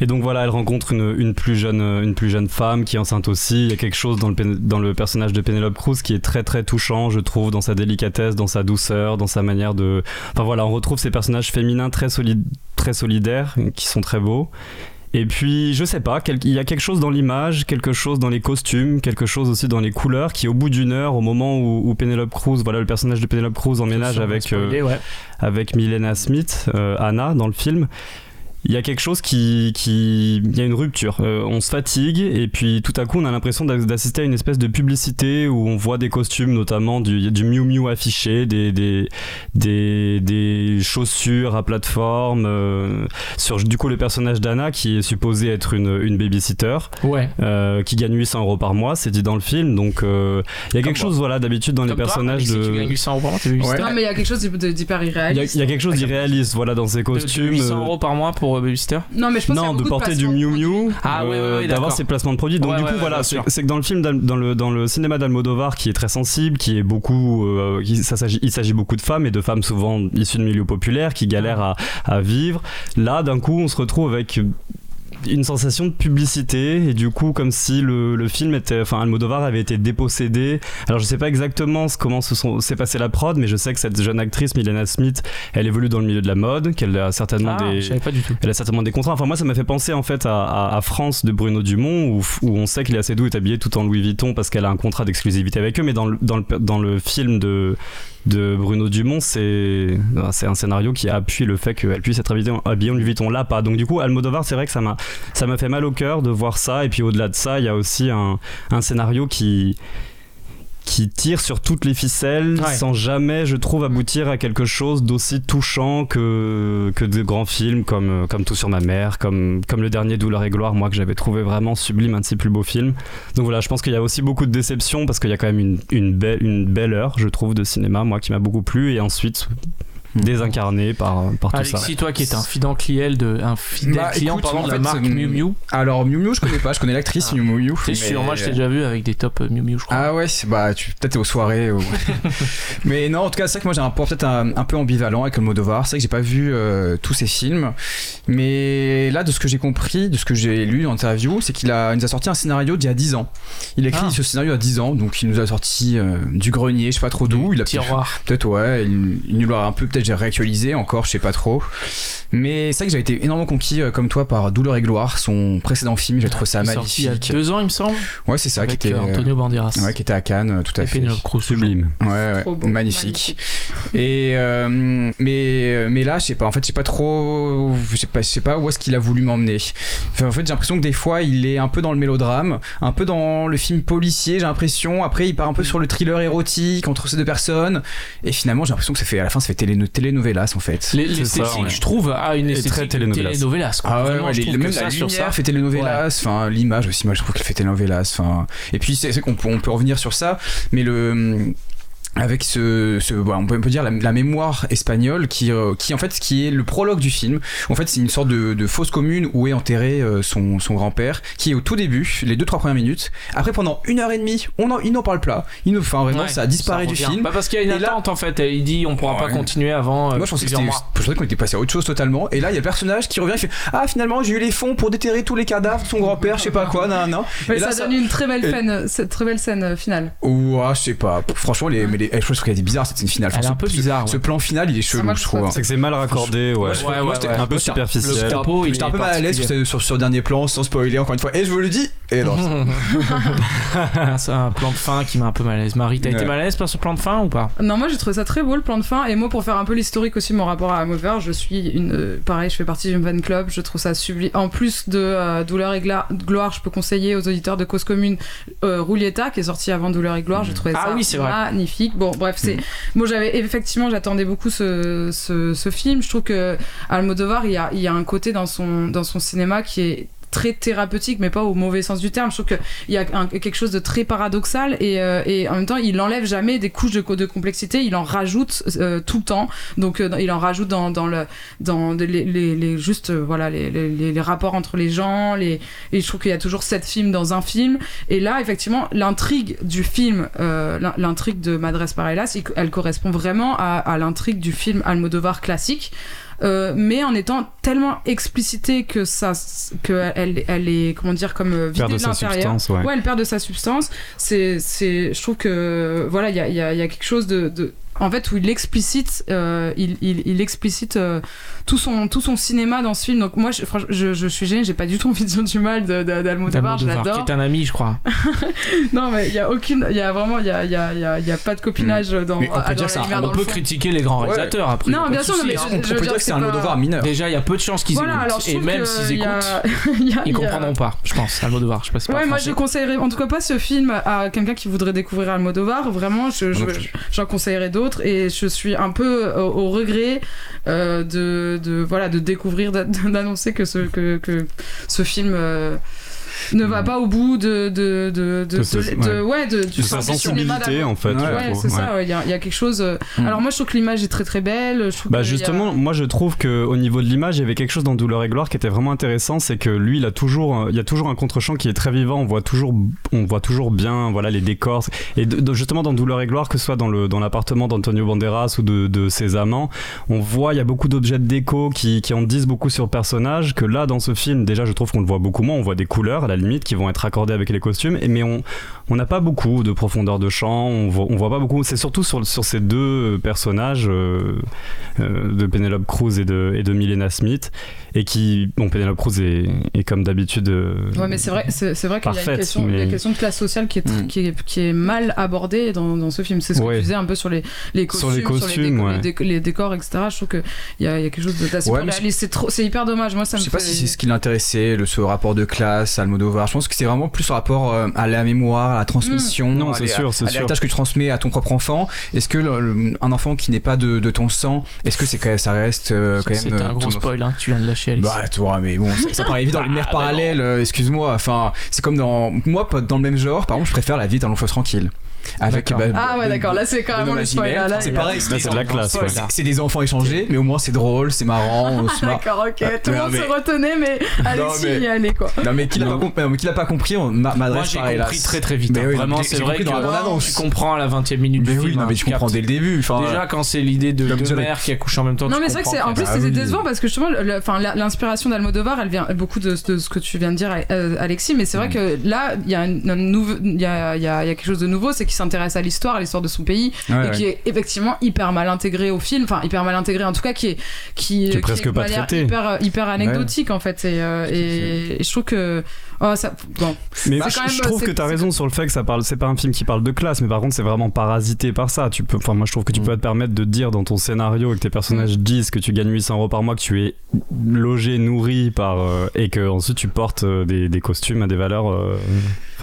Et donc voilà, elle rencontre une, une plus jeune, une plus jeune femme qui est enceinte aussi. Il y a quelque chose dans le, dans le personnage de Penelope Cruz qui est très très touchant, je trouve, dans sa délicatesse, dans sa douceur, dans sa manière de. Enfin voilà, on retrouve ces personnages féminins très, solide, très solidaires, qui sont très beaux. Et puis, je sais pas, quel- il y a quelque chose dans l'image, quelque chose dans les costumes, quelque chose aussi dans les couleurs qui, au bout d'une heure, au moment où, où Penelope Cruz, voilà, le personnage de Penelope Cruz emménage avec. euh, spoiler, ouais. avec Milena Smith, euh, Anna, dans le film. Il y a quelque chose qui, qui, il y a une rupture. Euh, on se fatigue et puis tout à coup on a l'impression d'a- d'assister à une espèce de publicité où on voit des costumes, notamment du, du Miu Miu affiché, des, des, des, des chaussures à plateforme. euh, sur du coup le personnage d'Anna qui est supposé être une, une babysitter, Ouais. euh, qui gagne 800 euros par mois, c'est dit dans le film. Donc euh, il y a quelque chose voilà d'habitude dans les personnages de tu gagnes 800 euros par mois, Ouais. Non, mais il y a quelque chose d'hyper irréaliste. il y a quelque chose d'irréaliste voilà dans ces De- de costumes. 800 euh, euros par mois pour euh, Babysitter Non, mais je pense non, de porter du Miu Miu, Ah, ouais, ouais, ouais, d'avoir ses placements de produits. Donc Ouais, du coup, ouais, voilà, c'est que dans le film, dans le, dans le cinéma d'Almodovar, qui est très sensible, qui est beaucoup, euh, qui- ça s'agit, il s'agit beaucoup de femmes et de femmes souvent issues de milieux populaires qui galèrent à, à vivre. Là, d'un coup, on se retrouve avec une sensation de publicité et du coup comme si le, le film était enfin Almodovar avait été dépossédé alors je sais pas exactement ce- comment se sont- s'est passé la prod mais je sais que cette jeune actrice Milena Smith elle évolue dans le milieu de la mode qu'elle a certainement Ah, des je savais pas du tout. elle a certainement des contrats. Enfin, moi, ça m'a fait penser en fait à, à- à France de Bruno Dumont, où, où on sait qu'il est assez doux est habillé tout en Louis Vuitton parce qu'elle a un contrat d'exclusivité avec eux. Mais dans le, dans le, dans le film de, de Bruno Dumont, c'est c'est un scénario qui appuie le fait qu'elle puisse être habillée en, Louis Vuitton. Là, pas. Donc, du coup, Almodovar, c'est vrai que ça m'a fait mal au cœur de voir ça. Et puis, au-delà de ça, il y a aussi un scénario qui qui tire sur toutes les ficelles Ouais. sans jamais, je trouve, aboutir à quelque chose d'aussi touchant que, que de grands films comme, euh, comme Tout sur ma mère, comme, comme le dernier Douleur et gloire, moi que j'avais trouvé vraiment sublime, un de ses plus beaux films. Donc voilà, je pense qu'il y a aussi beaucoup de déception parce qu'il y a quand même une, une, belle, une belle heure, je trouve, de cinéma, moi qui m'a beaucoup plu. Et ensuite, désincarné par, par tout ça. Alexis, toi qui es un fidèle client de, un fidèle Bah, client écoute, pardon, de la fait, marque Miu Miu. Alors Miu Miu, je connais pas, je connais l'actrice Ah. Miu Miu. C'est mais- sûr, moi je t'ai déjà vu avec des tops euh, Miu Miu, je crois. Ah ouais, bah tu peut-être t'es aux soirées. ou- mais non, en tout cas, c'est vrai que moi j'ai un rapport peut-être un, un peu ambivalent avec Almodovar. C'est vrai que j'ai pas vu euh, tous ses films, mais là de ce que j'ai compris, de ce que j'ai lu en interview, c'est qu'il a, il nous a sorti un scénario d'il y a 10 ans. Il a écrit Ah. ce scénario il y a 10 ans, donc il nous a sorti euh, du grenier, je sais pas trop d'où. Il a peut-être- Tiroir. Peut-être ouais, il, il nous l'a un peu peut-être réactualisé encore, je sais pas trop. Mais c'est vrai que j'ai été énormément conquis euh, comme toi par Douleur et Gloire, son précédent film, j'ai trouvé ça est sorti Il y a magnifique. deux ans, il me semble. Ouais, c'est ça avec qui était euh, Antonio Banderas. ouais, qui était à Cannes, euh, tout à et fait. Penelope Cruz. Sublime. Ouais, ouais, Trop beau, magnifique. Et euh, mais mais là, je sais pas. En fait, je sais pas trop. Je sais pas. Je sais pas où est-ce qu'il a voulu m'emmener. Enfin, en fait, j'ai l'impression que des fois, il est un peu dans le mélodrame, un peu dans le film policier. J'ai l'impression. Après, il part un peu sur le thriller érotique entre ces deux personnes. Et finalement, j'ai l'impression que ça fait à la fin, ça fait télé telenovelas en fait. L'esthétique, ouais. je trouve, a une Et esthétique très telenovelas. Ah ouais, même que la ça, sur lumière ça, fait telenovelas, enfin l'image aussi, moi je trouve qu'elle fait telenovelas, enfin et puis c'est qu'on peut, on peut revenir sur ça, mais le avec ce, ce on peut on peut dire la, la mémoire espagnole qui, euh, qui en fait qui est le prologue du film en fait c'est une sorte de, de fosse commune où est enterré euh, son, son grand-père qui est au tout début les deux trois premières minutes après pendant une heure et demie on en, il n'en parle pas il ne enfin vraiment Ouais, ça disparaît du revient. film Bah parce qu'il y a une Et là- en fait. Il dit on pourra pas continuer avant. euh, moi je pensais qu'on était passé à autre chose totalement et là il y a le personnage qui revient il fait ah finalement j'ai eu les fonds pour déterrer tous les cadavres de son grand-père je sais pas quoi nan, nan. Mais Et ça, là, ça- donne une très belle et- scène, cette très belle scène euh, finale. Ouah, je sais pas. Franchement, les, mais les, je trouve qu'elle était bizarre cette scène finale. Elle est Ce- un peu ce- bizarre, Ce ouais. plan final, il est chelou, je je trouve. hein. C'est que c'est mal raccordé, ouais. Ouais, Ouais, ouais. un peu superficiel. J'étais est un peu mal à l'aise sur, sur, sur le dernier plan, sans spoiler encore une fois. Et je vous le dis. Et non. c'est un plan de fin qui m'a un peu mal à l'aise. Marie, t'as été mal à l'aise par ce plan de fin ou pas? Non, moi j'ai trouvé ça très beau le plan de fin. Et moi, pour faire un peu l'historique aussi, mon rapport à Almodovar, je suis une. euh, pareil, je fais partie d'une fan club. Je trouve ça sublime. En plus de euh, Douleur et Gloire, je peux conseiller aux auditeurs de Cause Commune euh, Roulietta, qui est sorti avant Douleur et Gloire. J'ai trouvé Ah ça oui, c'est vrai. magnifique. Bon, bref, c'est. Moi, j'avais effectivement, j'attendais beaucoup ce, ce, ce film. Je trouve que Almodovar, il y a, il y a un côté dans son, dans son cinéma qui est très thérapeutique mais pas au mauvais sens du terme. Je trouve qu'il y a quelque chose de très paradoxal et, euh, et en même temps il enlève jamais des couches de, co- de complexité il en rajoute euh, tout le temps. Donc euh, il en rajoute dans, le dans les, juste voilà les, les, rapports entre les gens les et je trouve qu'il y a toujours sept films dans un film. Et là effectivement l'intrigue du film l'in- l'intrigue de Madres Parellas il- elle correspond vraiment à l'intrigue du film Almodovar classique euh, mais en étant tellement explicité que ça que elle, elle est comment dire comme euh, vidée de de sa l'intérieur substance, ouais. ouais elle perd de sa substance c'est c'est je trouve que voilà il y a, il y, a, y a quelque chose de, de en fait où il explicite euh, il, il, il explicite euh, tout son tout son cinéma dans ce film donc moi je, franchement, je, je suis gênée j'ai pas du tout envie de dire du mal d'Almodovar je D'Almodovar, l'adore qui est un ami, je crois. non mais il y a aucune il y a vraiment il y a, il y, a, il y, a, y a pas de copinage dans, Mais on peut dire On peut critiquer les grands Ouais. réalisateurs après. Non, bien sûr, mais hein. je- On peut veux dire que c'est un Almodovar mineur. Déjà, il y a peu de chances qu'ils voilà écoutent. Et même s'ils écoutent, ils comprendront pas, je pense. Almodovar, je sais pas si Ouais, moi je conseillerais en tout cas pas ce film à quelqu'un qui voudrait découvrir Almodovar. Vraiment, j'en conseillerais d'autres et je suis un peu au, au regret euh, de, voilà de découvrir d'a- d'annoncer que ce que, que ce film euh, ne va pas au bout de de de de, De ce- de- de- ouais de, du De sa sensibilité, en fait. Ouais, c'est ouais. ça. ouais, Il y, a- il y a quelque chose. euh, Mm. Alors moi, je trouve que l'image est très très belle. Bah justement, moi je trouve que au niveau de l'image, il y avait quelque chose dans Douleur et Gloire qui était vraiment intéressant, c'est que lui, il a toujours, il y a toujours un contre-champ qui est très vivant. On voit toujours, on voit toujours bien, voilà, les décors. Et de- de- justement dans Douleur et Gloire, que ce soit dans le dans l'appartement d'Antonio Banderas ou de, de ses amants, on voit, il y a beaucoup d'objets de déco qui qui en disent beaucoup sur le personnage. Que là, dans ce film, déjà, je trouve qu'on le voit beaucoup moins. On voit des couleurs à la limite qui vont être accordées avec les costumes, et mais on on n'a pas beaucoup de profondeur de champ. On voit, on voit pas beaucoup. C'est surtout sur sur ces deux personnages. euh, euh, de Penelope Cruz et de, et de Milena Smith et qui bon Penelope Cruz est, est comme d'habitude euh, Ouais, mais c'est vrai, c'est, vrai qu'il y a une question, il y a une mais- question de classe sociale qui est, Mm. qui est, qui est mal abordée dans, dans ce film. C'est ce que Ouais. tu disais un peu sur les, les Sur costumes, les costumes, déco- ouais. les, déco- les décors, etc. Je trouve qu'il y a, il y a quelque chose de- d'assez Ouais, réaliste. C'est, trop, c'est hyper dommage. Moi, ça Je me sais pas si c'est ce qui l'intéressait, le ce rapport de classe, Almodovar. Je pense que c'est vraiment plus un rapport euh, à la mémoire, à la transmission. Non, à sûr, c'est à sûr. l'héritage que tu transmets à ton propre enfant. Est-ce que le- le- un enfant qui n'est pas de, de ton sang, est-ce que c'est que ça reste euh, quand même C'est euh, un gros ton- spoil hein, que tu viens de lâcher, Alex. Bah, tu vois, mais bon, ça, ça paraît évident. Les mers Ah, bah parallèles, euh, excuse-moi. Enfin, c'est comme dans. Moi, pas dans le même genre, par contre, je préfère la vie d'un long tranquille. Avec bah, Ah ouais, d'accord, là c'est carrément Benoît le spoil. C'est pareil Là, c'est de la classe, c'est- ouais. c'est- c'est des enfants échangés mais au moins c'est drôle c'est marrant on se marre. D'accord, ok. Tout le Non, monde mais- se retenait, mais Alexis mais- y allait quoi. non mais qui l'a pas, Non. compris- mais qui l'a pas compris on m'adresse j'ai pareil là compris très très vite. Hein. oui, Vraiment, c'est vrai que tu comprends à la 20 e minute mais du oui film. non hein, mais tu tu comprends dès le début Déjà quand c'est l'idée de deux mères qui accouchent en même temps. Non mais c'est vrai que c'est en plus Ah c'est oui. décevant parce que justement l'inspiration d'Almodovar elle vient beaucoup de, ce que tu viens de dire euh, Alexis mais c'est vrai Mm. que là il y a quelque chose de nouveau c'est qu'il s'intéresse à l'histoire à l'histoire de son pays Ouais, et qui est effectivement hyper mal intégré au film enfin hyper mal intégré en tout cas qui est qui, Qui est presque de pas manière traité. hyper hyper anecdotique en fait. Et, euh, et, et je trouve que oh, ça bon Mais Bah, je, quand même, je trouve que t'as raison sur le fait que ça parle. C'est pas un film qui parle de classe, mais par contre c'est vraiment parasité par ça. Tu peux. Enfin moi je trouve que tu Mm. peux te permettre de dire dans ton scénario et que tes personnages disent que tu gagnes 800 euros par mois, que tu es logé, nourri par euh, et que ensuite tu portes euh, des, des costumes à des valeurs. euh,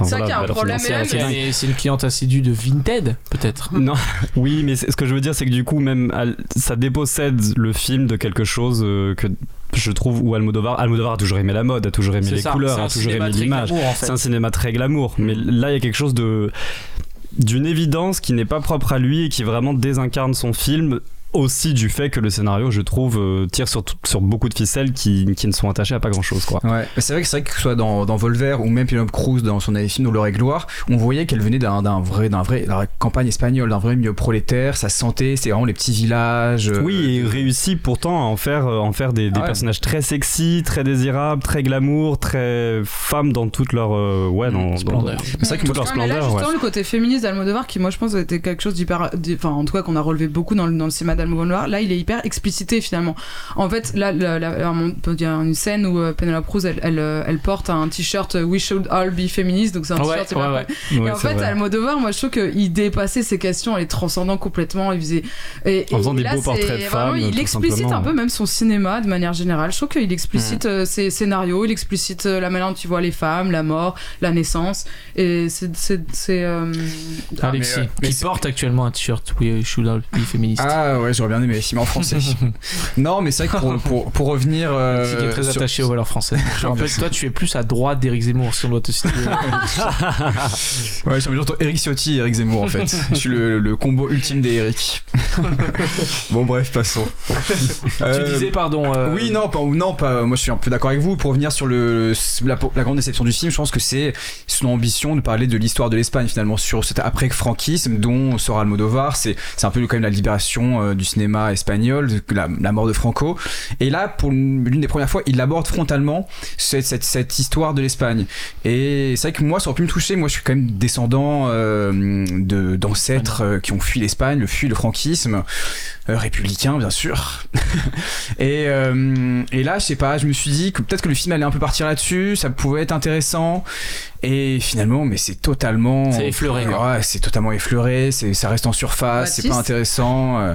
C'est qu'il y a un problème. C'est une cliente assidue de Vinted, peut-être. Non, oui, mais ce que je veux dire, c'est que du coup, même ça dépossède le film de quelque chose euh, que je trouve où Almodovar, Almodovar a toujours aimé la mode, a toujours aimé les ça, couleurs, a toujours aimé l'image. glamour, en fait. C'est un cinéma très glamour, mais là il y a quelque chose de d'une évidence qui n'est pas propre à lui et qui vraiment désincarne son film aussi du fait que le scénario je trouve euh, tire sur, sur beaucoup de ficelles qui, qui ne sont attachées à pas grand chose quoi. Ouais, mais c'est vrai que c'est vrai que ce soit dans, dans Volver ou même Penelope Cruz dans son dernier film Dolor et Gloire, on voyait qu'elle venait d'un d'un vrai, d'un vrai, la campagne espagnole, d'un vrai milieu prolétaire, ça se sentait, c'est vraiment les petits villages. euh, Oui, et réussit pourtant à en faire, euh, en faire des, des Ah ouais. personnages très sexy, très désirables, très glamour, très femmes dans toute leur euh, ouais, dans, dans- Splendeur. C'est vrai que toute leur Ouais, mais là, splendeur. justement, ouais. le côté féministe d'Almodovar, qui moi je pense était quelque chose d'hyper. d'hy- Enfin, en tout cas, qu'on a relevé beaucoup dans le, dans le cinéma d'Almodovar, là il est hyper explicité finalement. En fait, là, il y a une scène où euh, Penelope Cruz elle, elle, euh, elle porte un t-shirt euh, We should all be feminist, donc c'est un t-shirt. c'est ouais, pas ouais. cool. Ouais, et en fait, vrai. Almodovar, moi je trouve qu'il dépassait ses questions, il les transcendant complètement, il faisait. Et, En faisant et des là, beaux portraits de vraiment, femmes, Il explicite un peu même son cinéma de manière générale. Je trouve qu'il explicite ses scénarios, il explicite la manière dont tu vois les femmes, la mort, la naissance. Et c'est. euh, Alexis, mais, euh, mais qui porte actuellement un t-shirt We Should All Be Feminist. Ah ouais, j'aurais bien aimé, mais en français. non, mais c'est vrai que pour, pour, pour revenir. euh, qui est très sur- attaché aux valeurs françaises. Rappelle que toi, tu es plus à droite d'Éric Zemmour, si on doit te citer. Ouais, j'ai envie d'entendre Eric Ciotti et Eric Zemmour en fait. Je suis le, le combo ultime des Eric. bon, bref, passons. Tu Euh, disais, pardon. euh, Oui, non, pas, non, pas. Moi, je suis un peu d'accord avec vous. Pour revenir sur le, la, la grande déception du film, je pense que c'est son ambition de parler de l'histoire de l'Espagne finalement sur cet après-franquisme dont sort Almodovar. C'est, c'est un peu quand même la libération euh, du cinéma espagnol, la, la mort de Franco. Et là, pour l'une des premières fois, il aborde frontalement cette, cette, cette histoire de l'Espagne. Et c'est vrai que moi, ça aurait pu me toucher. Moi, je suis quand même descendant euh, de, d'ancêtres euh, qui ont fui l'Espagne, le fui le franquisme, euh, républicain, bien sûr. et, euh, et là, je sais pas, je me suis dit que peut-être que le film allait un peu partir là-dessus, ça pouvait être intéressant. Et finalement, mais c'est totalement. C'est effleuré. Ouais, c'est totalement effleuré, c'est, ça reste en surface, c'est pas intéressant. euh.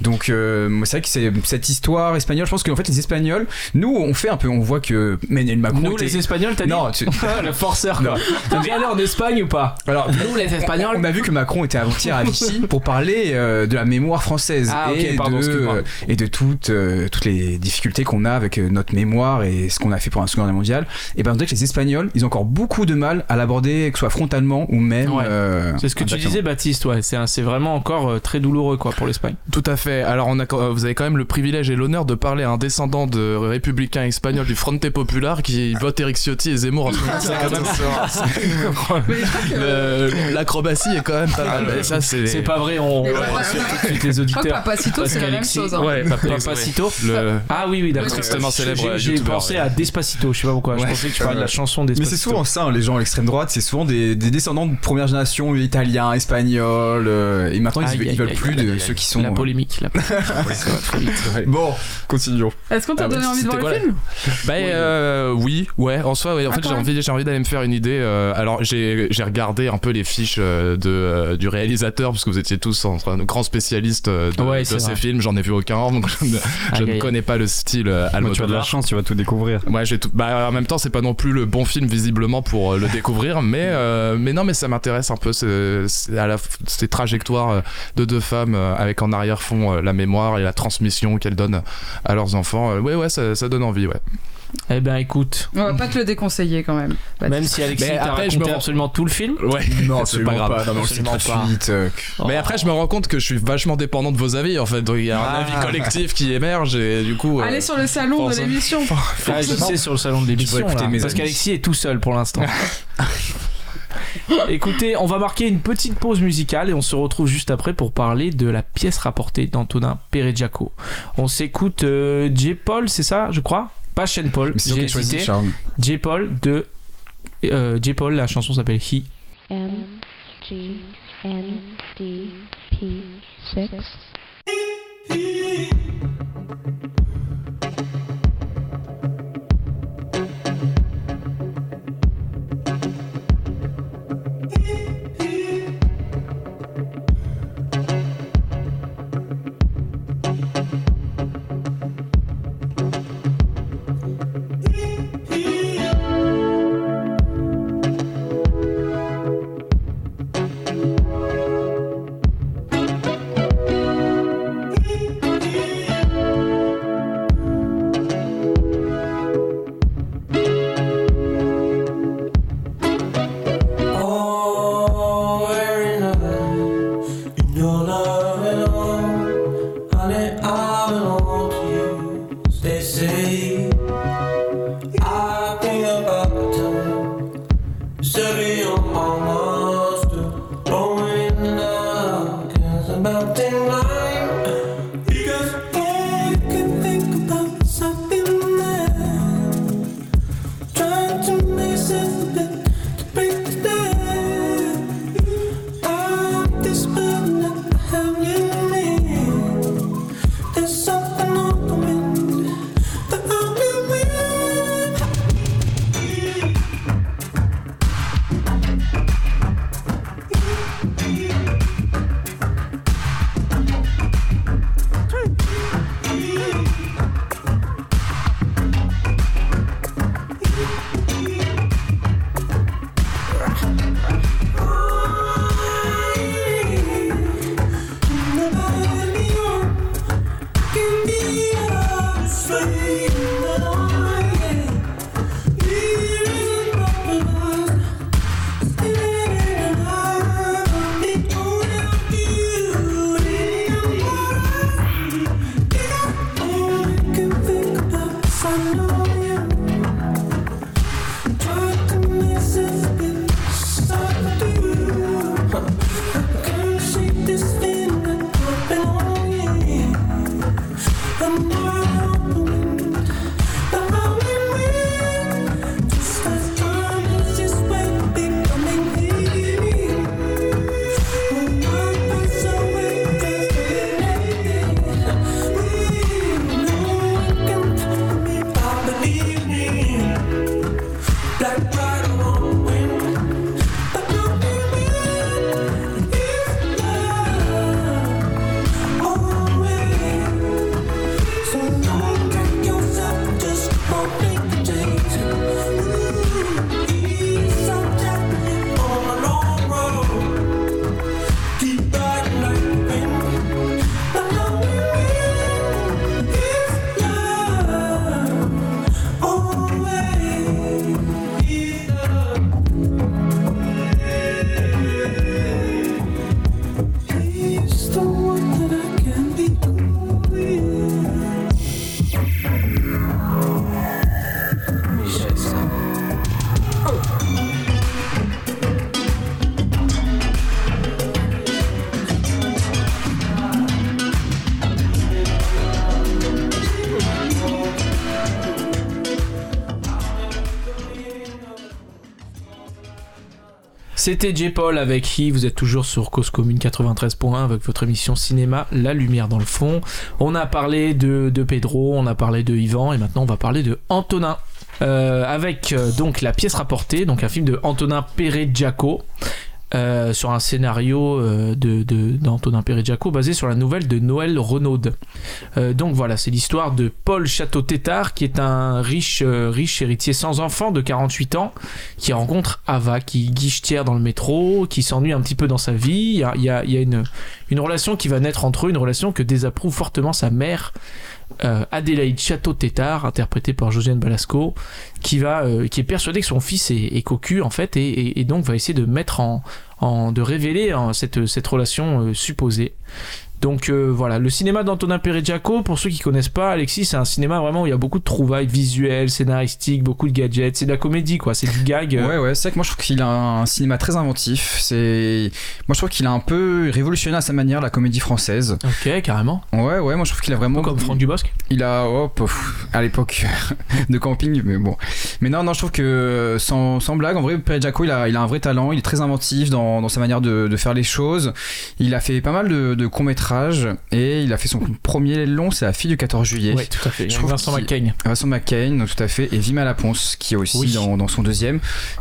Donc, euh, c'est vrai que c'est cette histoire espagnole. Je pense qu'en fait, les Espagnols, nous, on fait un peu, on voit que Emmanuel Macron. Nous, était- les Espagnols, t'as dit Non, tu- le forceur, quoi. T'as déjà allé en Espagne ou pas? Alors, Nous, les Espagnols. on a vu que Macron était avant-hier à Vichy pour parler euh, de la mémoire française Ah, ok, et, pardon, de, et de toutes, euh, toutes les difficultés qu'on a avec euh, notre mémoire et ce qu'on a fait pour la Seconde Guerre mondiale. Et ben on dirait que les Espagnols, ils ont encore beaucoup de mal à l'aborder, que ce soit frontalement ou même. Ouais. euh, C'est ce que tu disais, Baptiste, ouais. C'est vraiment encore euh, très douloureux, quoi, pour l'Espagne. Tout à fait. Alors, on a, euh, vous avez quand même le privilège et l'honneur de parler à un descendant de républicain espagnol du Frente Popular qui vote Eric Ciotti et Zemmour. C'est quand même L'acrobatie est quand même pas mal. Et ça, c'est. C'est pas vrai, on, on rassure tout de suite les auditeurs. Papacito, c'est la même chose. hein. Ouais, Papacito. Le. Ah oui, oui, d'accord. Tristement célèbre, J'ai- pensé ouais. à Despacito, je sais pas pourquoi. Je pensais que tu parlais de la chanson Mais Despacito. c'est souvent ça, hein, les gens à l'extrême droite, c'est souvent des, des descendants de première génération italiens, espagnols, euh, et maintenant ils, Aïe, ils veulent aïe, plus aïe, de aïe, ceux qui sont. La euh, polémique, là. Bon, continuons. Est-ce qu'on t'a Ah donné envie de voir le film Bah euh, oui, ouais. En soi. En Ah, fait, quand j'ai envie, j'ai envie d'aller me faire une idée. alors, j'ai, regardé un peu les fiches de du réalisateur parce que vous étiez tous en train de grands spécialistes de, Ouais, de c'est ces films. J'en ai vu aucun, donc je ne, je Aïe, ne aïe, connais pas le style euh, Moi, tu as de la Almodovar. chance, tu vas tout découvrir. Ouais, j'ai tout. Bah, en même temps, c'est pas non plus le bon film visiblement pour euh, le découvrir, mais euh, mais non, mais ça m'intéresse un peu. C'est, c'est à la ces trajectoires euh, de deux femmes avec en arrière-fond la mémoire et la transmission qu'elles donnent à leurs enfants. Ouais, ouais, ça, ça donne envie, ouais. Eh ben écoute, On va pas te le déconseiller quand même. Même si Alexis Mais t'a après, je raconté me rends- absolument tout le film. Ouais, Non, c'est pas grave. Pas. Non, mais on le sait Absolument tout de pas. suite. euh, Mais après, je me rends compte que je suis vachement dépendant de vos avis en fait. Donc il y a un Ah. avis collectif qui émerge et du coup. euh, Allez sur le salon de l'émission. Ah, je sais sur le salon de l'émission. Parce qu'Alexis est tout seul pour l'instant. Écoutez, on va marquer une petite pause musicale et on se retrouve juste après pour parler de la pièce rapportée d'Antonin Peregiaco. On s'écoute euh, J. Paul, c'est ça, je crois? pas Shane Paul, j'ai. J. Paul de. Euh, J. Paul, la chanson s'appelle He. M, G, N, D, P, you. C'était J. Paul avec He. Vous êtes toujours sur Cause Commune 93.1 avec votre émission cinéma La Lumière dans le fond. On a parlé de, Pedro, on a parlé de Yvan et maintenant on va parler de Antonin. Euh, avec euh, donc la pièce rapportée, donc un film de Antonin Peregiaco. Euh, sur un scénario euh, de, d'Antonin Peregiaco basé sur la nouvelle de Noël Renaud. Euh, donc voilà, c'est l'histoire de Paul Château-Tétard qui est un riche, euh, riche héritier sans enfant de 48 ans qui rencontre Ava qui guichetière dans le métro, qui s'ennuie un petit peu dans sa vie. Il y a- il y a une, une relation qui va naître entre eux, une relation que désapprouve fortement sa mère euh, Adélaïde Château-Tétard, interprétée par Josiane Balasco, qui, euh, est persuadée que son fils est, cocu, en fait, et, donc va essayer de mettre en. de révéler hein, cette, cette relation euh, supposée. Donc euh, voilà, le cinéma d'Antonin Perejako, pour ceux qui connaissent pas, Alexis, c'est un cinéma vraiment où il y a beaucoup de trouvailles visuelles, scénaristiques, beaucoup de gadgets, c'est de la comédie quoi, c'est du gag. euh, Ouais, ouais, c'est vrai que moi je trouve qu'il a un cinéma très inventif. C'est, moi je trouve qu'il a un peu révolutionné à sa manière la comédie française. Ok, carrément. Ouais, ouais, moi je trouve qu'il a vraiment. Comme Franck Dubosc. Il a, hop, à l'époque de camping, mais bon. Mais non, non, je trouve que sans, sans blague, en vrai, Perejako, il a, il a un vrai talent, il est très inventif dans, dans sa manière de, de faire les choses. Il a fait pas mal de, de courts-métrages et il a fait son premier long, c'est La fille du 14 juillet. Ouais, tout à fait. Je trouve Vincent McCain. Vincent McCain, tout à fait, et Vima Laponce, qui est aussi Oui. dans, dans son deuxième.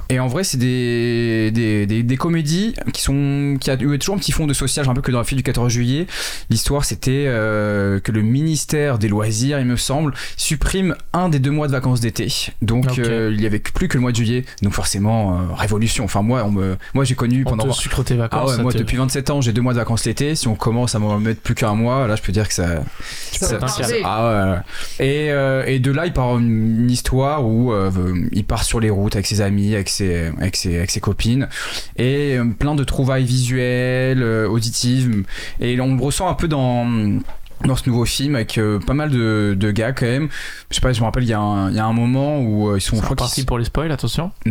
Et en vrai, c'est des, des, des, des comédies qui sont qui a eu toujours un petit fond de social, un peu que dans la fille du 14 juillet. L'histoire, c'était euh, que le ministère des loisirs, il me semble, supprime un des deux mois de vacances d'été. Donc, euh, il y avait plus que le mois de juillet. Donc, forcément, euh, révolution. Enfin, moi, on me, moi, j'ai connu On pendant. te sucre tes Ah vacances. ouais, ça moi depuis 27 ans, j'ai deux mois de vacances l'été. Si on commence à mettre plus qu'un mois, là, je peux dire que ça. Ça. Ah ouais. Et, euh, et de là, il part une, histoire où euh, il part sur les routes avec ses amis, avec ses, avec ses, avec ses copines, et euh, plein de trouvailles visuelles, auditives. Et on le ressent un peu dans dans ce nouveau film avec euh, pas mal de, de gars quand même je sais pas je me rappelle il y, a un- il y a un moment où euh, ils sont C'est parti pour les spoils, attention.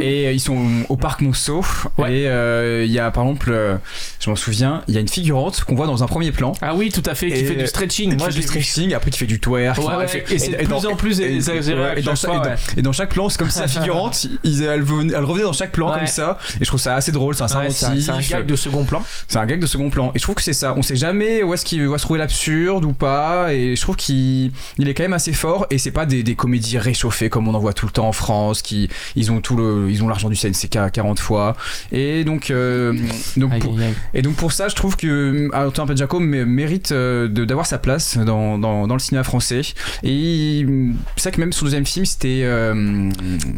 et euh, ils sont au parc Monceau Ouais. et euh, il y a par exemple je m'en souviens il y a une figurante qu'on voit dans un premier plan Ah oui, tout à fait, qui Et- fait du stretching. Moi, du stretching après qui fait du twerk Ouais, ouais, et c'est de dans- plus en plus et- dans, chaque plan c'est comme si la figurante ils- elle, venait- elle revenait dans chaque plan comme ça et je trouve ça assez drôle c'est un- un gag de second plan. c'est un gag de second plan. Et je trouve que c'est ça. On sait jamais où est-ce qu'il va se trouver l'absurde ou pas. Et je trouve qu'il il est quand même assez fort. Et c'est pas des, des comédies réchauffées comme on en voit tout le temps en France. Qui ils ont tout le, ils ont l'argent du CNCK 40 fois. Et donc, euh, donc Aïe, pour, aïe, et donc pour ça, je trouve que Antoine Pedjaco mé- mérite euh, de- d'avoir sa place dans, dans, dans le cinéma français. Et c'est vrai que même son deuxième film, c'était euh,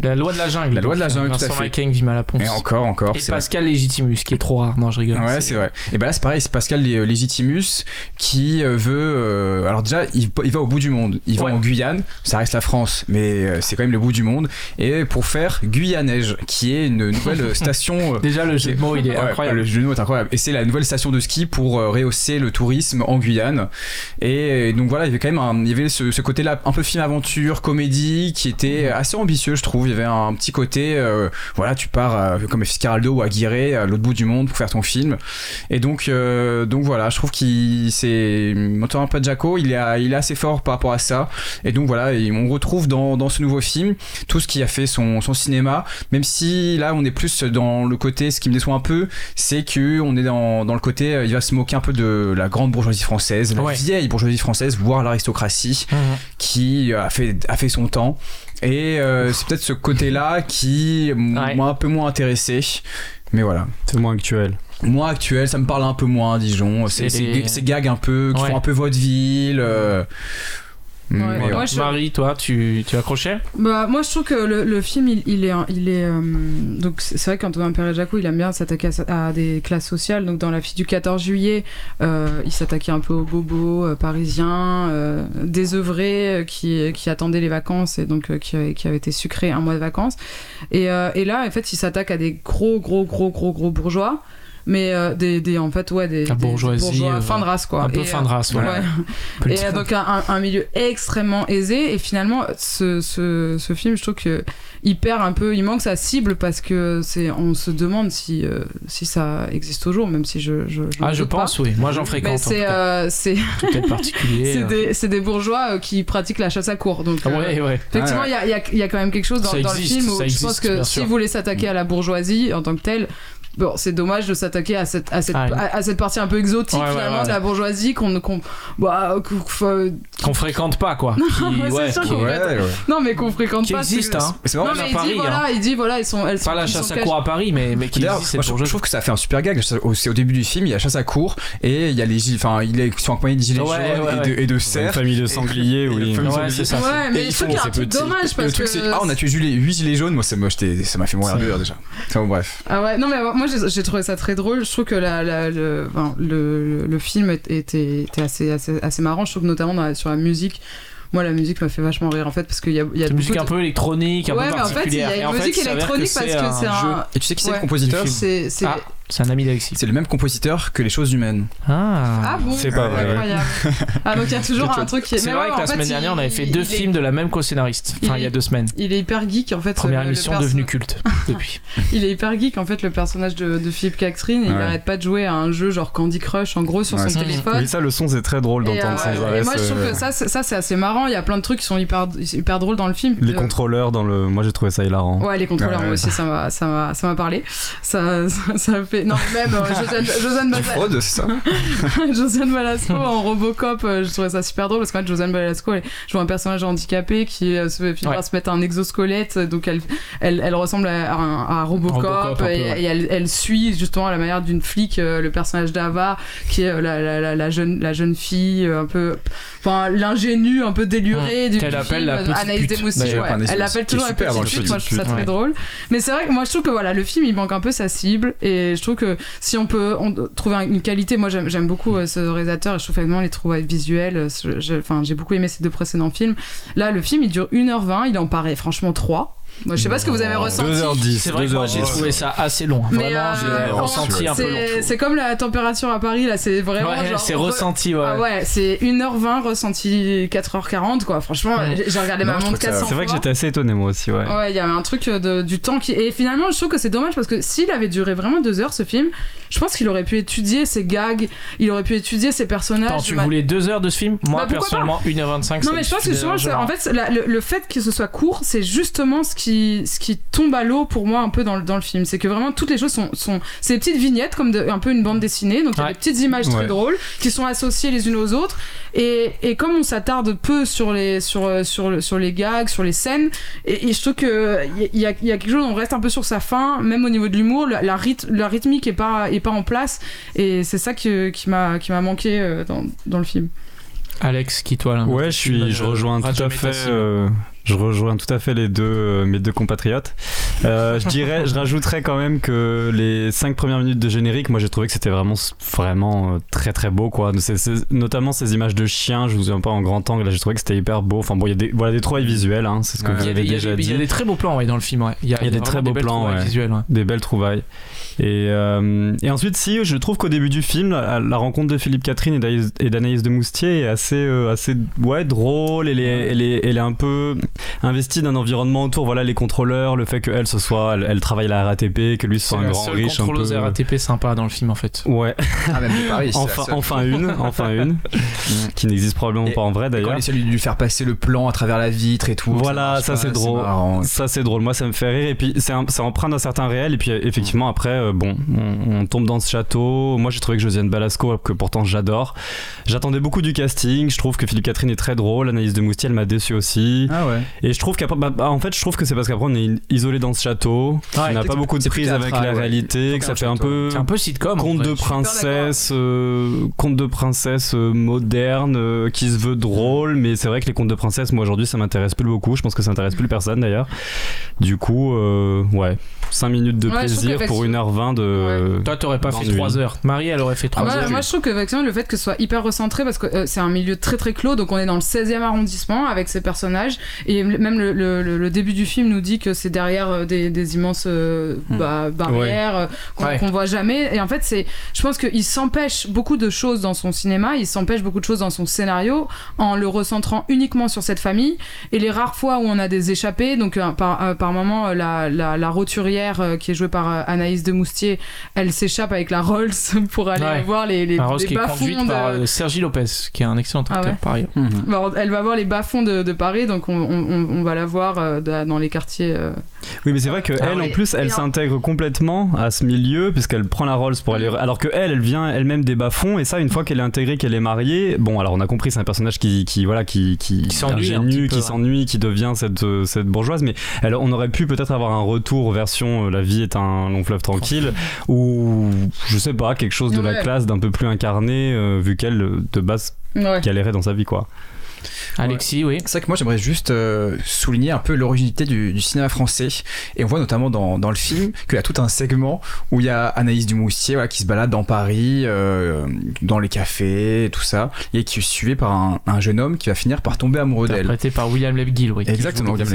La loi de la jungle. La loi de la jungle, tout à fait. McCain, Vima Laponce. et encore, encore. Et c'est vrai. Pascal Légitimus, qui est trop rare. Non, je rigole. Ouais, c'est vrai. Et ben là, c'est pareil, c'est Pascal Lé- Légitimus qui euh, veut. euh, alors, déjà, il, il va au bout du monde. Il va en Guyane, ça reste la France, mais euh, c'est quand même le bout du monde. Et pour faire Guyanège, qui est une nouvelle station. Déjà, le jeu de mots, il est Ouais, incroyable. Le jeu de mots est incroyable. Et c'est la nouvelle station de ski pour rehausser le tourisme en Guyane. Et donc voilà, il y avait quand même un- il y avait ce, ce côté-là, un peu film aventure, comédie, qui était assez ambitieux, je trouve. Il y avait un petit côté, euh, voilà, tu pars comme Fitzcarraldo ou Aguirre à l'autre bout du monde pour faire ton film. Et donc, euh, donc voilà, je trouve qu'il c'est Antoine Padjaco, il est, il est assez fort par rapport à ça. Et donc voilà, et on retrouve dans, dans ce nouveau film tout ce qui a fait son, son cinéma, même si là on est plus dans le côté, ce qui me déçoit un peu, c'est que on est dans, dans le côté, euh, il va se moquer un peu de la grande bourgeoisie française, la Ouais. vieille bourgeoisie française, voire l'aristocratie, Mhm. qui a fait, a fait son temps. Et euh, c'est peut-être ce côté-là qui Ouais. m'a un peu moins intéressé. Mais voilà. C'est moins actuel. Moins actuel, ça me parle un peu moins, disons. C'est C'est c'est les- ces gags un peu, qui Ouais. font un peu vaudeville. euh, mais Ouais. voilà. Moi, je- Marie, toi, tu, tu accrochais? Bah, moi, je trouve que le, le film, il, il est. Il est euh, donc, c'est vrai qu'Antonin Perret-Jacot, il aime bien s'attaquer à, à des classes sociales. Donc, dans La fille du 14 juillet, euh, il s'attaquait un peu aux bobos euh, parisiens, euh, désœuvrés, qui, qui attendaient les vacances et donc qui, avaient- qui avaient été sucrés un mois de vacances. Et, et là, en fait, il s'attaque à des gros, gros, gros, gros, gros bourgeois. Mais euh, des, des, en fait, ouais, des, des bourgeois euh, fin de race, quoi. Un peu Et, fin de race, euh, voilà. ouais. Et donc un, un- milieu extrêmement aisé et finalement ce, ce, ce film je trouve que il perd un peu il manque sa cible parce que c'est on se demande si euh, si ça existe toujours même si je je, je Ah, je pense, pas. oui. Moi, j'en fréquente. en c'est euh, c'est particulier. des, bourgeois qui pratiquent la chasse à cour donc Ah ouais, ouais. Effectivement, il y, a, il y a- il y a quand même quelque chose dans, le film où je pense que si vous voulez s'attaquer à la bourgeoisie en tant que telle, bon, c'est dommage de s'attaquer à cette, à, cette, Ah, à, à cette partie un peu exotique Ouais, ouais, finalement ouais. de la bourgeoisie qu'on. qu'on bah, qu'on- enfin, Qu'on fréquente pas, quoi. C'est ouais, sûr qu'on- Ouais, ouais. non, mais qu'on fréquente qui pas. existe, hein. C'est marrant, Non, mais à il dit, Paris, voilà, hein. il dit, voilà, ils sont. Elles sont, Pas la chasse sont à cour à Paris, mais, mais qui existe, moi, je, je trouve que ça fait un super gag. Au- C'est au début du film, il y a chasse à cour et il y a les gilets, enfin, il est sont accompagnés de gilets Ouais, jaunes ouais, et, ouais. De, et de cerfs. famille de sangliers, oui. Ouais, c'est ça. Ouais, mais truc petit. dommage le parce truc, que. c'est ah, on a tué 8 gilets jaunes. Moi, ça m'a fait mourir de rire déjà. Bref. Ah ouais, non, mais moi j'ai trouvé ça très drôle. Je trouve que la, la- le, enfin, le, le film était, était assez, assez, assez marrant. Je trouve que notamment dans la- sur la musique, moi la musique m'a fait vachement rire en fait parce qu'il y a, il y a C'est une musique beaucoup un de- peu électronique, un Ouais, peu mais en fait, il y particulière. a une en fait, musique électronique que parce c'est que c'est un. jeu. Et tu sais qui c'est Ouais. le compositeur. C'est c'est- Ah, c'est un ami d'Alexis. C'est le même compositeur que Les choses humaines. Ah bon C'est pas vrai. Incroyable. Ah donc il y a toujours un truc qui est. C'est vrai que la fait, semaine dernière, on avait il- fait deux films de la même co-scénariste. Enfin, il y a deux semaines. Il est hyper geek en fait. Première émission perso- devenue culte depuis. Il est hyper geek en fait le personnage de, de Philippe Catherine. Il Ouais. arrête pas de jouer à un jeu genre Candy Crush en gros sur Ouais, son téléphone. Oui, ça, le son, c'est très drôle d'entendre euh, sans et moi je trouve que ça c'est, ça c'est assez marrant. Il y a plein de trucs qui sont hyper hyper drôles dans le film. Les Euh, contrôleurs dans le. Moi, j'ai trouvé ça hilarant. Ouais, les contrôleurs, moi aussi, ça m'a, ça ça parlé. Ça, ça, Non, même euh, Josiane, Josiane, Balasco, Fraude, c'est ça Josiane Balasco en Robocop, euh, je trouvais ça super drôle parce qu'en fait, Josiane Balasco, elle joue un personnage handicapé qui euh, se finit Ouais. par se mettre un exosquelette, donc elle, elle, elle ressemble à, un- à Robocop, Robocop, un peu, et, ouais. et elle, elle suit justement à la manière d'une flic euh, le personnage d'Ava, qui est euh, la, la, la, la jeune, la jeune fille, euh, un peu. Enfin, l'ingénue, un peu délurée du, Qu'elle du appelle film, la petite Anaïs pute, d'ailleurs. ouais. Anaïs Elle l'appelle toujours la petite film. pute, moi je trouve ça très drôle. Mais c'est vrai que moi je trouve que voilà, le film il manque un peu sa cible et je trouve que si on peut trouver un- une qualité, moi j'aime beaucoup euh, ce réalisateur je trouve vraiment les trouvailles visuelles. euh, Enfin, j'ai beaucoup aimé ces deux précédents films. Là, le film il dure 1h20, il en paraît franchement 3. Moi je sais pas ce que vous avez ressenti. 2h10. C'est vrai que moi j'ai 2h10. trouvé ça assez long. Mais Vraiment, euh, j'ai ressenti un peu long. c'est- comme la température à Paris là, c'est vraiment Ouais, c'est re- ressenti, ouais. Ah ouais, c'est 1h20 ressenti 4h40 quoi. Franchement, Ouais. j'ai regardé Non, ma montre que ça- 400 C'est vrai que j'étais assez étonné, moi aussi, ouais. Ouais, il y avait un truc de, du temps qui. Et finalement, je trouve que c'est dommage parce que s'il avait duré vraiment deux heures ce film, je pense qu'il aurait pu étudier ses gags, il aurait pu étudier ses personnages. Attends, tu Ma- voulais deux heures de ce film Moi, Bah, personnellement, 1h25. Non, mais je pense que largement. en fait, le fait que ce soit court, c'est justement ce qui, ce qui tombe à l'eau pour moi un peu dans le, dans le film. C'est que vraiment toutes les choses sont. sont c'est des petites vignettes, comme de- un peu une bande dessinée, donc il y a Ouais. des petites images très drôles qui sont associées les unes aux autres. Et, et comme on s'attarde peu sur les, sur, sur, sur les gags, sur les scènes, et, et je trouve qu'il y, a- y a quelque chose, on reste un peu sur sa fin, même au niveau de l'humour, la, la, ryth- la rythmique est pas, est pas en place. Et c'est ça qui, qui m'a qui m'a manqué euh, dans, dans le film. Alex, qui toi là Ouais, je suis, je rejoins tout à fait. euh, je rejoins tout à fait les deux, euh, mes deux compatriotes. Euh, je dirais, je rajouterais quand même que les cinq premières minutes de générique, moi j'ai trouvé que c'était vraiment, vraiment euh, très très beau quoi. Notamment ces images de chiens, je vous ai un peu en grand angle, là j'ai trouvé que c'était hyper beau. Enfin bon, il y a des, voilà des trouvailles visuelles, hein, c'est ce que Ouais. vous Il y, a avez des, déjà des- il y a dit. des très beaux plans ouais, dans le film. Ouais. Il y a des très beaux plans, ouais. Des belles trouvailles. Et, euh, et ensuite, si, je trouve qu'au début du film, la, la rencontre de Philippe Catherine et d'Anaïs- et d'Anaïs de Moustier est assez, euh, assez ouais, drôle. Elle est, elle, est, elle est un peu investie d'un environnement autour, voilà, les contrôleurs, le fait qu'elle, ce soit, elle, elle travaille à la RATP, que lui, C'est soit un grand seule riche. Un peu... contrôleuse RATP sympa dans le film en fait. Ouais, Ah, même de Paris. c'est enfin, enfin une, enfin une, qui n'existe probablement Et- pas en vrai Et Quand d'ailleurs. il essaie de lui faire passer le plan à travers la vitre et tout. Voilà, ça, c'est drôle. marrant. Ça c'est drôle, moi ça me fait rire et puis c'est un- c'est empreint d'un certain réel et puis effectivement après euh, bon on, on tombe dans ce château. Moi j'ai trouvé que Josiane Balasco que pourtant j'adore. J'attendais beaucoup du casting. Je trouve que Philippe Catherine est très drôle. Analyse de Moustier elle m'a déçu aussi. Ah ouais. Et je trouve qu'après bah, bah, en fait je trouve que c'est parce qu'après on est isolé dans ce château. Ouais, on n'a pas beaucoup de prise avec la ouais. réalité, que ça fait un peu un peu sitcom. en conte de princesse, euh, conte de princesse euh, moderne euh, qui se veut drôle, mais c'est vrai que les contes de princesse, moi aujourd'hui, ça m'intéresse plus beaucoup. Je pense que ça intéresse plus personne d'ailleurs. Du coup, euh, ouais, 5 minutes de plaisir pour qu'effectivement- 1h20 de. Toi, t'aurais pas fait d'ennui. 3 heures. Marie, elle aurait fait 3 Ouais, heures. moi je trouve que effectivement, le fait que ce soit hyper recentré parce que euh, c'est un milieu très très clos donc on est dans le 16e arrondissement avec ces personnages et même le, le- le- le début du film nous dit que c'est derrière euh, des, des immenses euh, bah, barrières euh, qu'on Ouais. voit jamais et en fait c'est je pense qu'il s'empêche beaucoup de choses dans son cinéma il s'empêche beaucoup de choses dans son scénario en le recentrant uniquement sur cette famille et les rares fois où on a des échappées donc euh, par, euh, par moment la, la, la roturière euh, qui est jouée par euh, Anaïs de Moustier elle s'échappe avec la Rolls pour aller Ouais. voir les, les, les qui est conduite de- par euh, Sergi Lopez, qui est un excellent Ah acteur ouais. par ailleurs. Bah, elle va voir les bas-fonds de, de Paris, donc on, on- on va la voir euh, dans les quartiers. euh. Oui, mais c'est vrai que Ah elle, oui. en plus, elle s'intègre complètement à ce milieu puisqu'elle prend la Rolls pour aller. Alors que elle, elle vient elle-même des bas-fonds et ça, une fois qu'elle est intégrée, qu'elle est mariée, bon, alors on a compris, c'est un personnage qui, qui voilà, qui, qui, Qui s'ennuie qui s'ennuie, qui devient cette, cette bourgeoise. Mais elle, on aurait pu peut-être avoir un retour version euh, La vie est un long fleuve tranquille ou je sais pas quelque chose de la classe d'un peu plus incarné euh, vu qu'elle de base Ouais. galérait dans sa vie quoi. Alexis, oui. C'est vrai que moi j'aimerais juste euh, souligner un peu l'originalité du, du cinéma français. Et on voit notamment dans, dans le film qu'il y a tout un segment où il y a Anaïs Dumoustier voilà, qui se balade dans Paris, euh, dans les cafés, tout ça, et qui est suivi par un, un jeune homme qui va finir par tomber amoureux d'elle. Interprété par William Lebguil, oui. Exactement, William.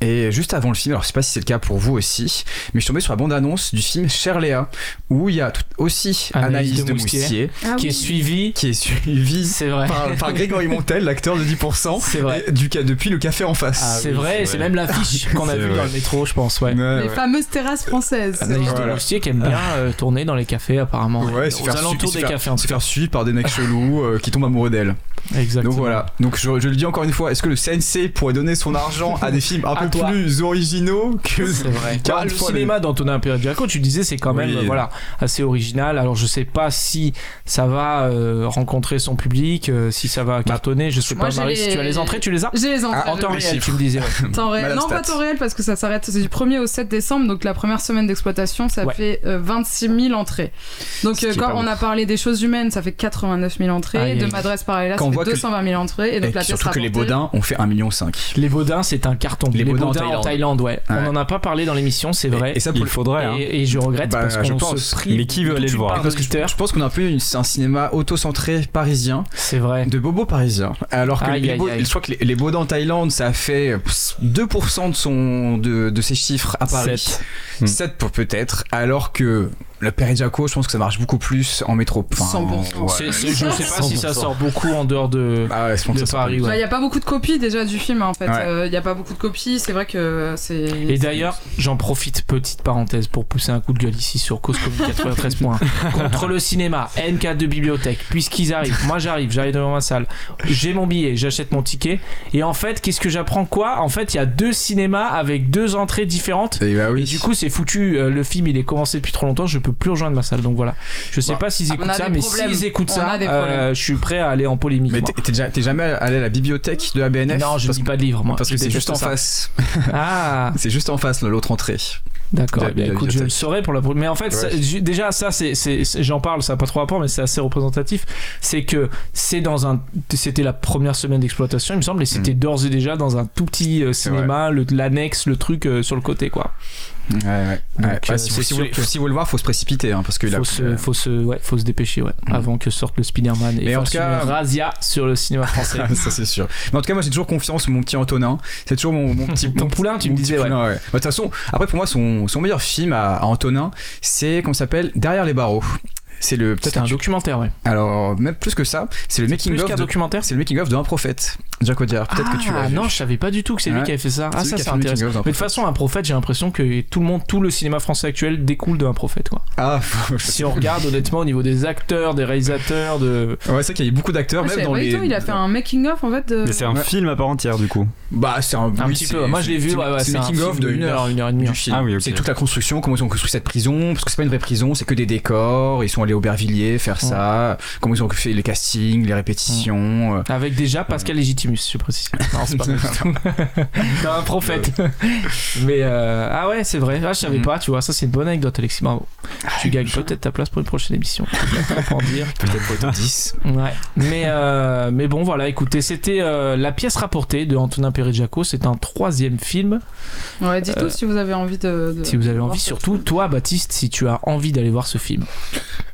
Et juste avant le film, alors je sais pas si c'est le cas pour vous aussi, mais je suis tombé sur la bande-annonce du film Cher Léa, où il y a tout- aussi Anaïs Anaïs, de de Moustier, Ah Qui est oui. suivi. qui est suivie C'est vrai. par, par Grégory Montel, l'acteur de 10%, C'est vrai. du, depuis le café en face. c'est vrai, et c'est même l'affiche qu'on a vue vrai. dans le métro, je pense, ouais. Ouais, Les ouais. fameuses terrasses françaises. Anaïs de Voilà. Moustier qui aime bien euh, tourner dans les cafés, apparemment. Ouais, se aux faire alentours des faire- cafés, en se tout cas. faire suivre par des mecs chelous euh, qui tombent amoureux d'elle. Exactement. Donc voilà. Donc je, je le dis encore une fois, est-ce que le CNC pourrait donner son argent à des films un À toi. plus originaux que C'est vrai. 40 Ah, le cinéma d'Antonin Perdiaco, tu disais, c'est quand même Oui. euh, voilà, assez original. Alors je sais pas si ça va euh, rencontrer son public, euh, si ça va cartonner. Je sais Moi, pas, Marie, les- si tu as les entrées, tu les as J'ai les entrées. Ah, En temps réel, chiffres. tu me disais. ouais. Temps réel. Non, pas Stat. temps réel parce que ça s'arrête c'est du 1er au 7 décembre, donc la première semaine d'exploitation, ça Ouais. fait euh, 26 000 entrées. Donc euh, quand on a parlé des choses humaines, ça fait 89 000 entrées. Aïe, de. Madresse Parallèle, Quand ça on fait voit que- 220 000 entrées. Et donc Et la surtout que les Baudins ont fait 1,5 million. Les Baudins, c'est un carton. Les Les, Baudins Baudins, en en Thaïlande, ouais. Ouais. On en a pas parlé dans l'émission, c'est vrai. Et ça pour Il le- faudrait. hein. Et, et je regrette Bah, parce qu'on pense. se prive. Mais qui veut aller le voir Parce que je pense qu'on a un peu une- c'est un cinéma auto-centré parisien, C'est vrai. de bobos parisiens. Alors que Aïe, les aïe, Beaux- aïe. je crois que les, les Baudins en Thaïlande, ça a fait 2% de, son, de, de ses chiffres à Paris. Sept. Hmm. 7 pour peut-être. Alors que le Père Jaco, je pense que ça marche beaucoup plus en métro. Enfin, 100%. ouais. C'est- c'est- je sais pas si ça 100%. sort beaucoup en dehors de. Ah ouais, de Paris, ouais. Bah, Il n'y a pas beaucoup de copies déjà du film en fait. Ouais. Euh, Il n'y a pas beaucoup de copies. C'est vrai que c'est. Et d'ailleurs, j'en profite, petite parenthèse, pour pousser un coup de gueule ici sur Cause Commune 93 points. Contre le cinéma, NK de bibliothèque, puisqu'ils arrivent. Moi, j'arrive, j'arrive devant ma salle. J'ai mon billet, j'achète mon ticket. Et en fait, qu'est-ce que j'apprends quoi? En fait, il y a deux cinémas avec deux entrées différentes. Et bah oui. Et du coup, c'est foutu. Euh, Le film, il est commencé depuis trop longtemps. Je peux plus rejoindre ma salle. Donc voilà. Je sais Bon. pas s'ils Ah, écoutent ça, mais s'ils écoutent On ça, euh, je suis prêt à aller en polémique. mais t'es t'es déjà- t'es jamais allé à la bibliothèque de la BNF Non, je parce lis pas de livres, moi. Parce que Je c'est juste en face. Ah, C'est juste en face, l'autre entrée. D'accord. De- bien, de la écoute, je le saurai pour la première. Mais en fait, Ouais. ça- ju- déjà, ça, c'est, c'est- c'est- j'en parle, ça n'a pas trop rapport, mais c'est assez représentatif. C'est que c'est dans un, c'était la première semaine d'exploitation, il me semble, et c'était d'ores et déjà dans un tout petit euh, Mm. Cinéma, le- l'annexe, le truc euh, sur le côté, quoi. Ouais, ouais. Donc, Ouais, euh, si, vous, si, vous, que- si vous le voir, faut se précipiter, hein, parce que Faut se, faut se, ouais, faut se dépêcher, ouais, Mm. avant que sorte le Spider-Man et Mais en tout cas- une razzia sur le cinéma français. ça c'est sûr. Mais en tout cas, moi j'ai toujours confiance en mon petit Antonin. C'est toujours mon, mon petit. Ton mon- poulain, tu me disais, ouais. poulain, Bah, De toute façon, après pour moi, son, son meilleur film à, à Antonin, c'est ça s'appelle? Derrière les barreaux. C'est le peut-être un documentaire, ouais. Alors même plus que ça, c'est le making Plus of. de- documentaire. C'est le making of d'un prophète. Jack Audiard. Peut-être que tu l'as Ah vu. non, je savais pas du tout que c'est lui qui avait fait ça. Ah, ça, qui a c'est fait le making intéressant. Mais de toute façon, un prophète, j'ai l'impression que tout le monde, tout le cinéma français actuel découle d'un prophète, quoi. Ah, si on regarde honnêtement au niveau des acteurs, des réalisateurs, de. Ouais, c'est qu'il y a eu beaucoup d'acteurs, Ah, même dans les. tout, il a fait un making of en fait de. Mais c'est un Ouais. film à part entière du coup. Bah, c'est un, Un oui, petit peu. Moi, je l'ai vu. c'est- un making of de une heure. une heure et demie. du film. Ah. C'est toute la construction, comment ils ont construit cette prison, parce que c'est pas une vraie prison, c'est que des décors, ils sont allés au Bervilliers faire ça, comment ils ont fait les castings, les répétitions. euh. Avec déjà Pascal Légitimus, je précise. Non, c'est pas. Non, un prophète. Mais euh, ah ouais, c'est vrai. Ah, je savais Mhm. pas, tu vois. Ça, c'est une bonne anecdote, Alexis. Bravo. Tu gagnes peut-être ta place pour une prochaine émission. Dire. Peut-être pour être 10. Ouais. Mais, euh, mais bon, voilà, écoutez, c'était euh, La pièce rapportée de Antonin Perret-Jaco. C'est un troisième film. Ouais, dites-nous Euh, si vous avez envie de. de- Si vous avez envie, surtout toi, Baptiste, si tu as envie d'aller voir ce film.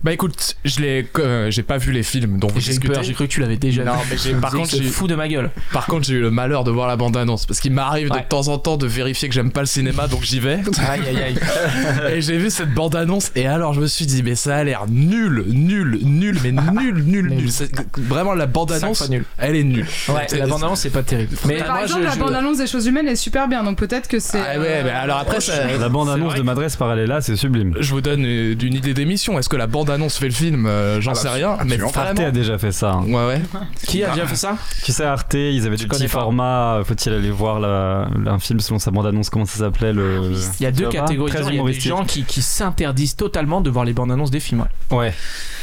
Bah écoute, je l'ai, euh, j'ai pas vu les films, donc J'ai eu peur, j'ai cru que tu l'avais déjà Non, vu. mais j'ai- par contre, j'ai- fou de ma gueule. Par contre, j'ai eu le malheur de voir la bande-annonce parce qu'il m'arrive Ouais. de temps en temps de vérifier que j'aime pas le cinéma, donc j'y vais. Aïe aïe aïe. Et j'ai vu cette bande-annonce et alors je me suis dit mais ça a l'air nul, nul, nul, mais nul, nul, nul. Vraiment la fois nul. elle est nulle. Ouais, la bande-annonce, c'est pas terrible. Mais Par moi, exemple, je- la je- bande-annonce des choses humaines est super bien, donc peut-être que c'est. Ah ouais, mais alors après ça, La bande annonce de Madresse Parallela, c'est sublime. je vous donne euh, une idée d'émission. Est-ce que la bande-annonce fait le film Euh, J'en Ah bah, sais rien, mais absolument. Arte a déjà fait ça. hein. Ouais ouais. Qui a déjà fait ça Tu sais, Arte, ils avaient Je des petits formats. Faut-il aller voir la- un film selon sa bande-annonce Comment ça s'appelait le... Il y a deux catégories. de gens. Il y a des humoristique. gens qui, qui s'interdisent totalement de voir les bandes annonces des films ouais, Ouais.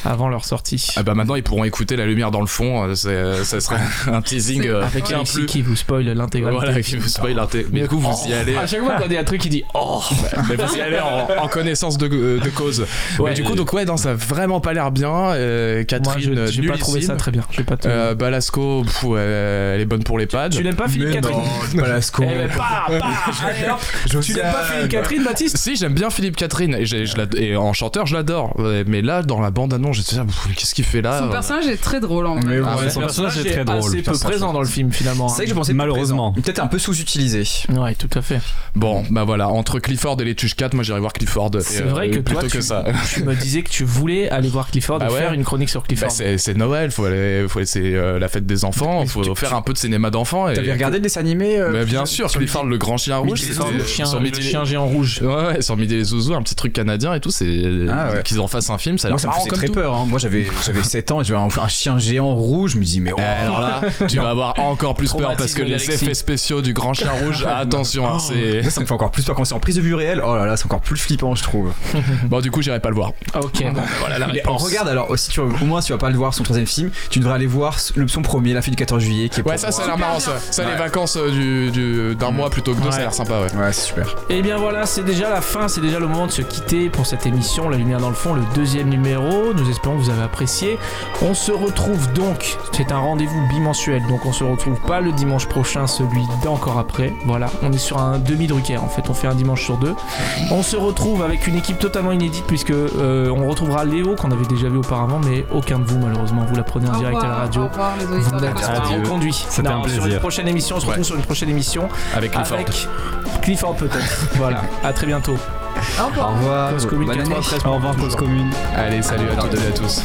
avant leur sortie. Ah bah maintenant ils pourront écouter la lumière dans le fond. euh, c'est- euh, Ça serait un teasing euh, Avec Alexis plus. qui vous spoil l'intégralité. Voilà, qui vous spoil l'inté- Mais du coup vous y allez. À chaque fois qu'on dit un truc, il dit Oh Mais vous y allez en, connaissance de, cause. Ouais. mais du coup, donc ouais, non, ça, vraiment pas l'air bien. Euh, Moi, Catherine, je- j'ai pas trouvé ça très bien. J'ai pas te- Euh, Balasco, pff, elle est bonne pour les pads. Tu n'aimes pas Philippe Catherine non, Balasco. Eh ben, bah, bah, allez, hop. Tu n'aimes pas Philippe Catherine, Baptiste Si, j'aime bien Philippe Catherine et, je en chanteur, je l'adore. Mais là, dans la bande-annonce, j'étais là, qu'est-ce qu'il fait là Son euh, personnage est très drôle en vrai. ouais, Son son personnage est très drôle. peu présent dans le film finalement. C'est vrai que je pensais Malheureusement. Peut-être un peu sous-utilisé. Ouais, tout à fait. Bon, bah voilà, entre Clifford et les Tuches 4, moi j'irais voir Clifford. C'est vrai que plutôt toi, que tu, ça. tu me disais que tu voulais aller voir Clifford Bah et ouais. faire une chronique sur Bah, Clifford. c'est c'est Noël, faut aller, faut c'est euh, la fête des enfants, Mais faut tu- faire tu- un peu de cinéma d'enfants. et- T'avais regardé le dessin animé euh, Bah, bien sûr, Clifford le grand chien rouge, les le chien, sur le Midi- chien géant rouge. Ouais, ouais, sur Midi les Zouzous, un petit truc canadien et tout, c'est Ah ouais. qu'ils en fassent un film, ça a l'air ça me faisait comme très tout. peur. hein. Moi, j'avais j'avais 7 ans et j'avais un, un chien géant rouge. Je me dis, mais oh. Et alors là, tu vas avoir encore plus peur parce que les effets spéciaux du grand chien rouge, attention, hein, c'est. Ça, ça me fait encore plus peur quand c'est en prise de vue réelle. Oh là là, c'est encore plus flippant, je trouve. Bon, du coup, j'irai pas le voir. Ok, bon, voilà la Mais réponse. regarde alors, si tu, au moins si tu vas pas le voir son troisième film, tu devrais aller voir le, son premier, La fille du 14 juillet, qui est Ouais, ça, ça a moi- l'air marrant, ça. Ça, les vacances euh, du, du- d'un mois plutôt que deux, Ouais. ça a l'air sympa, ouais. Ouais, c'est super. Et Eh bien voilà, c'est déjà la fin, c'est déjà le moment de se quitter pour cette émission La Lumière dans le fond, le deuxième numéro. Nous espérons que vous avez apprécié. On se retrouve donc, c'est un rendez-vous bimensuel, donc on se retrouve pas le dimanche prochain, celui d'encore après. Voilà, on est sur un demi-drucker en fait, on fait un dimanche sur deux. On se retrouve avec une équipe totalement inédite puisque euh, on retrouvera Léo qu'on avait déjà vu auparavant, mais aucun de vous malheureusement, vous la prenez en Au direct à la radio. Au revoir les Vous n'êtes pas reconduit. C'était Non, un Sur une plaisir. prochaine émission, on se retrouve Ouais. sur une prochaine émission Avec Clifford. avec Clifford peut-être. voilà, à très bientôt. Au revoir. Au revoir. Cause Commune Bonne année. 93. Au revoir, cause commune. Allez, salut à toutes et à tous.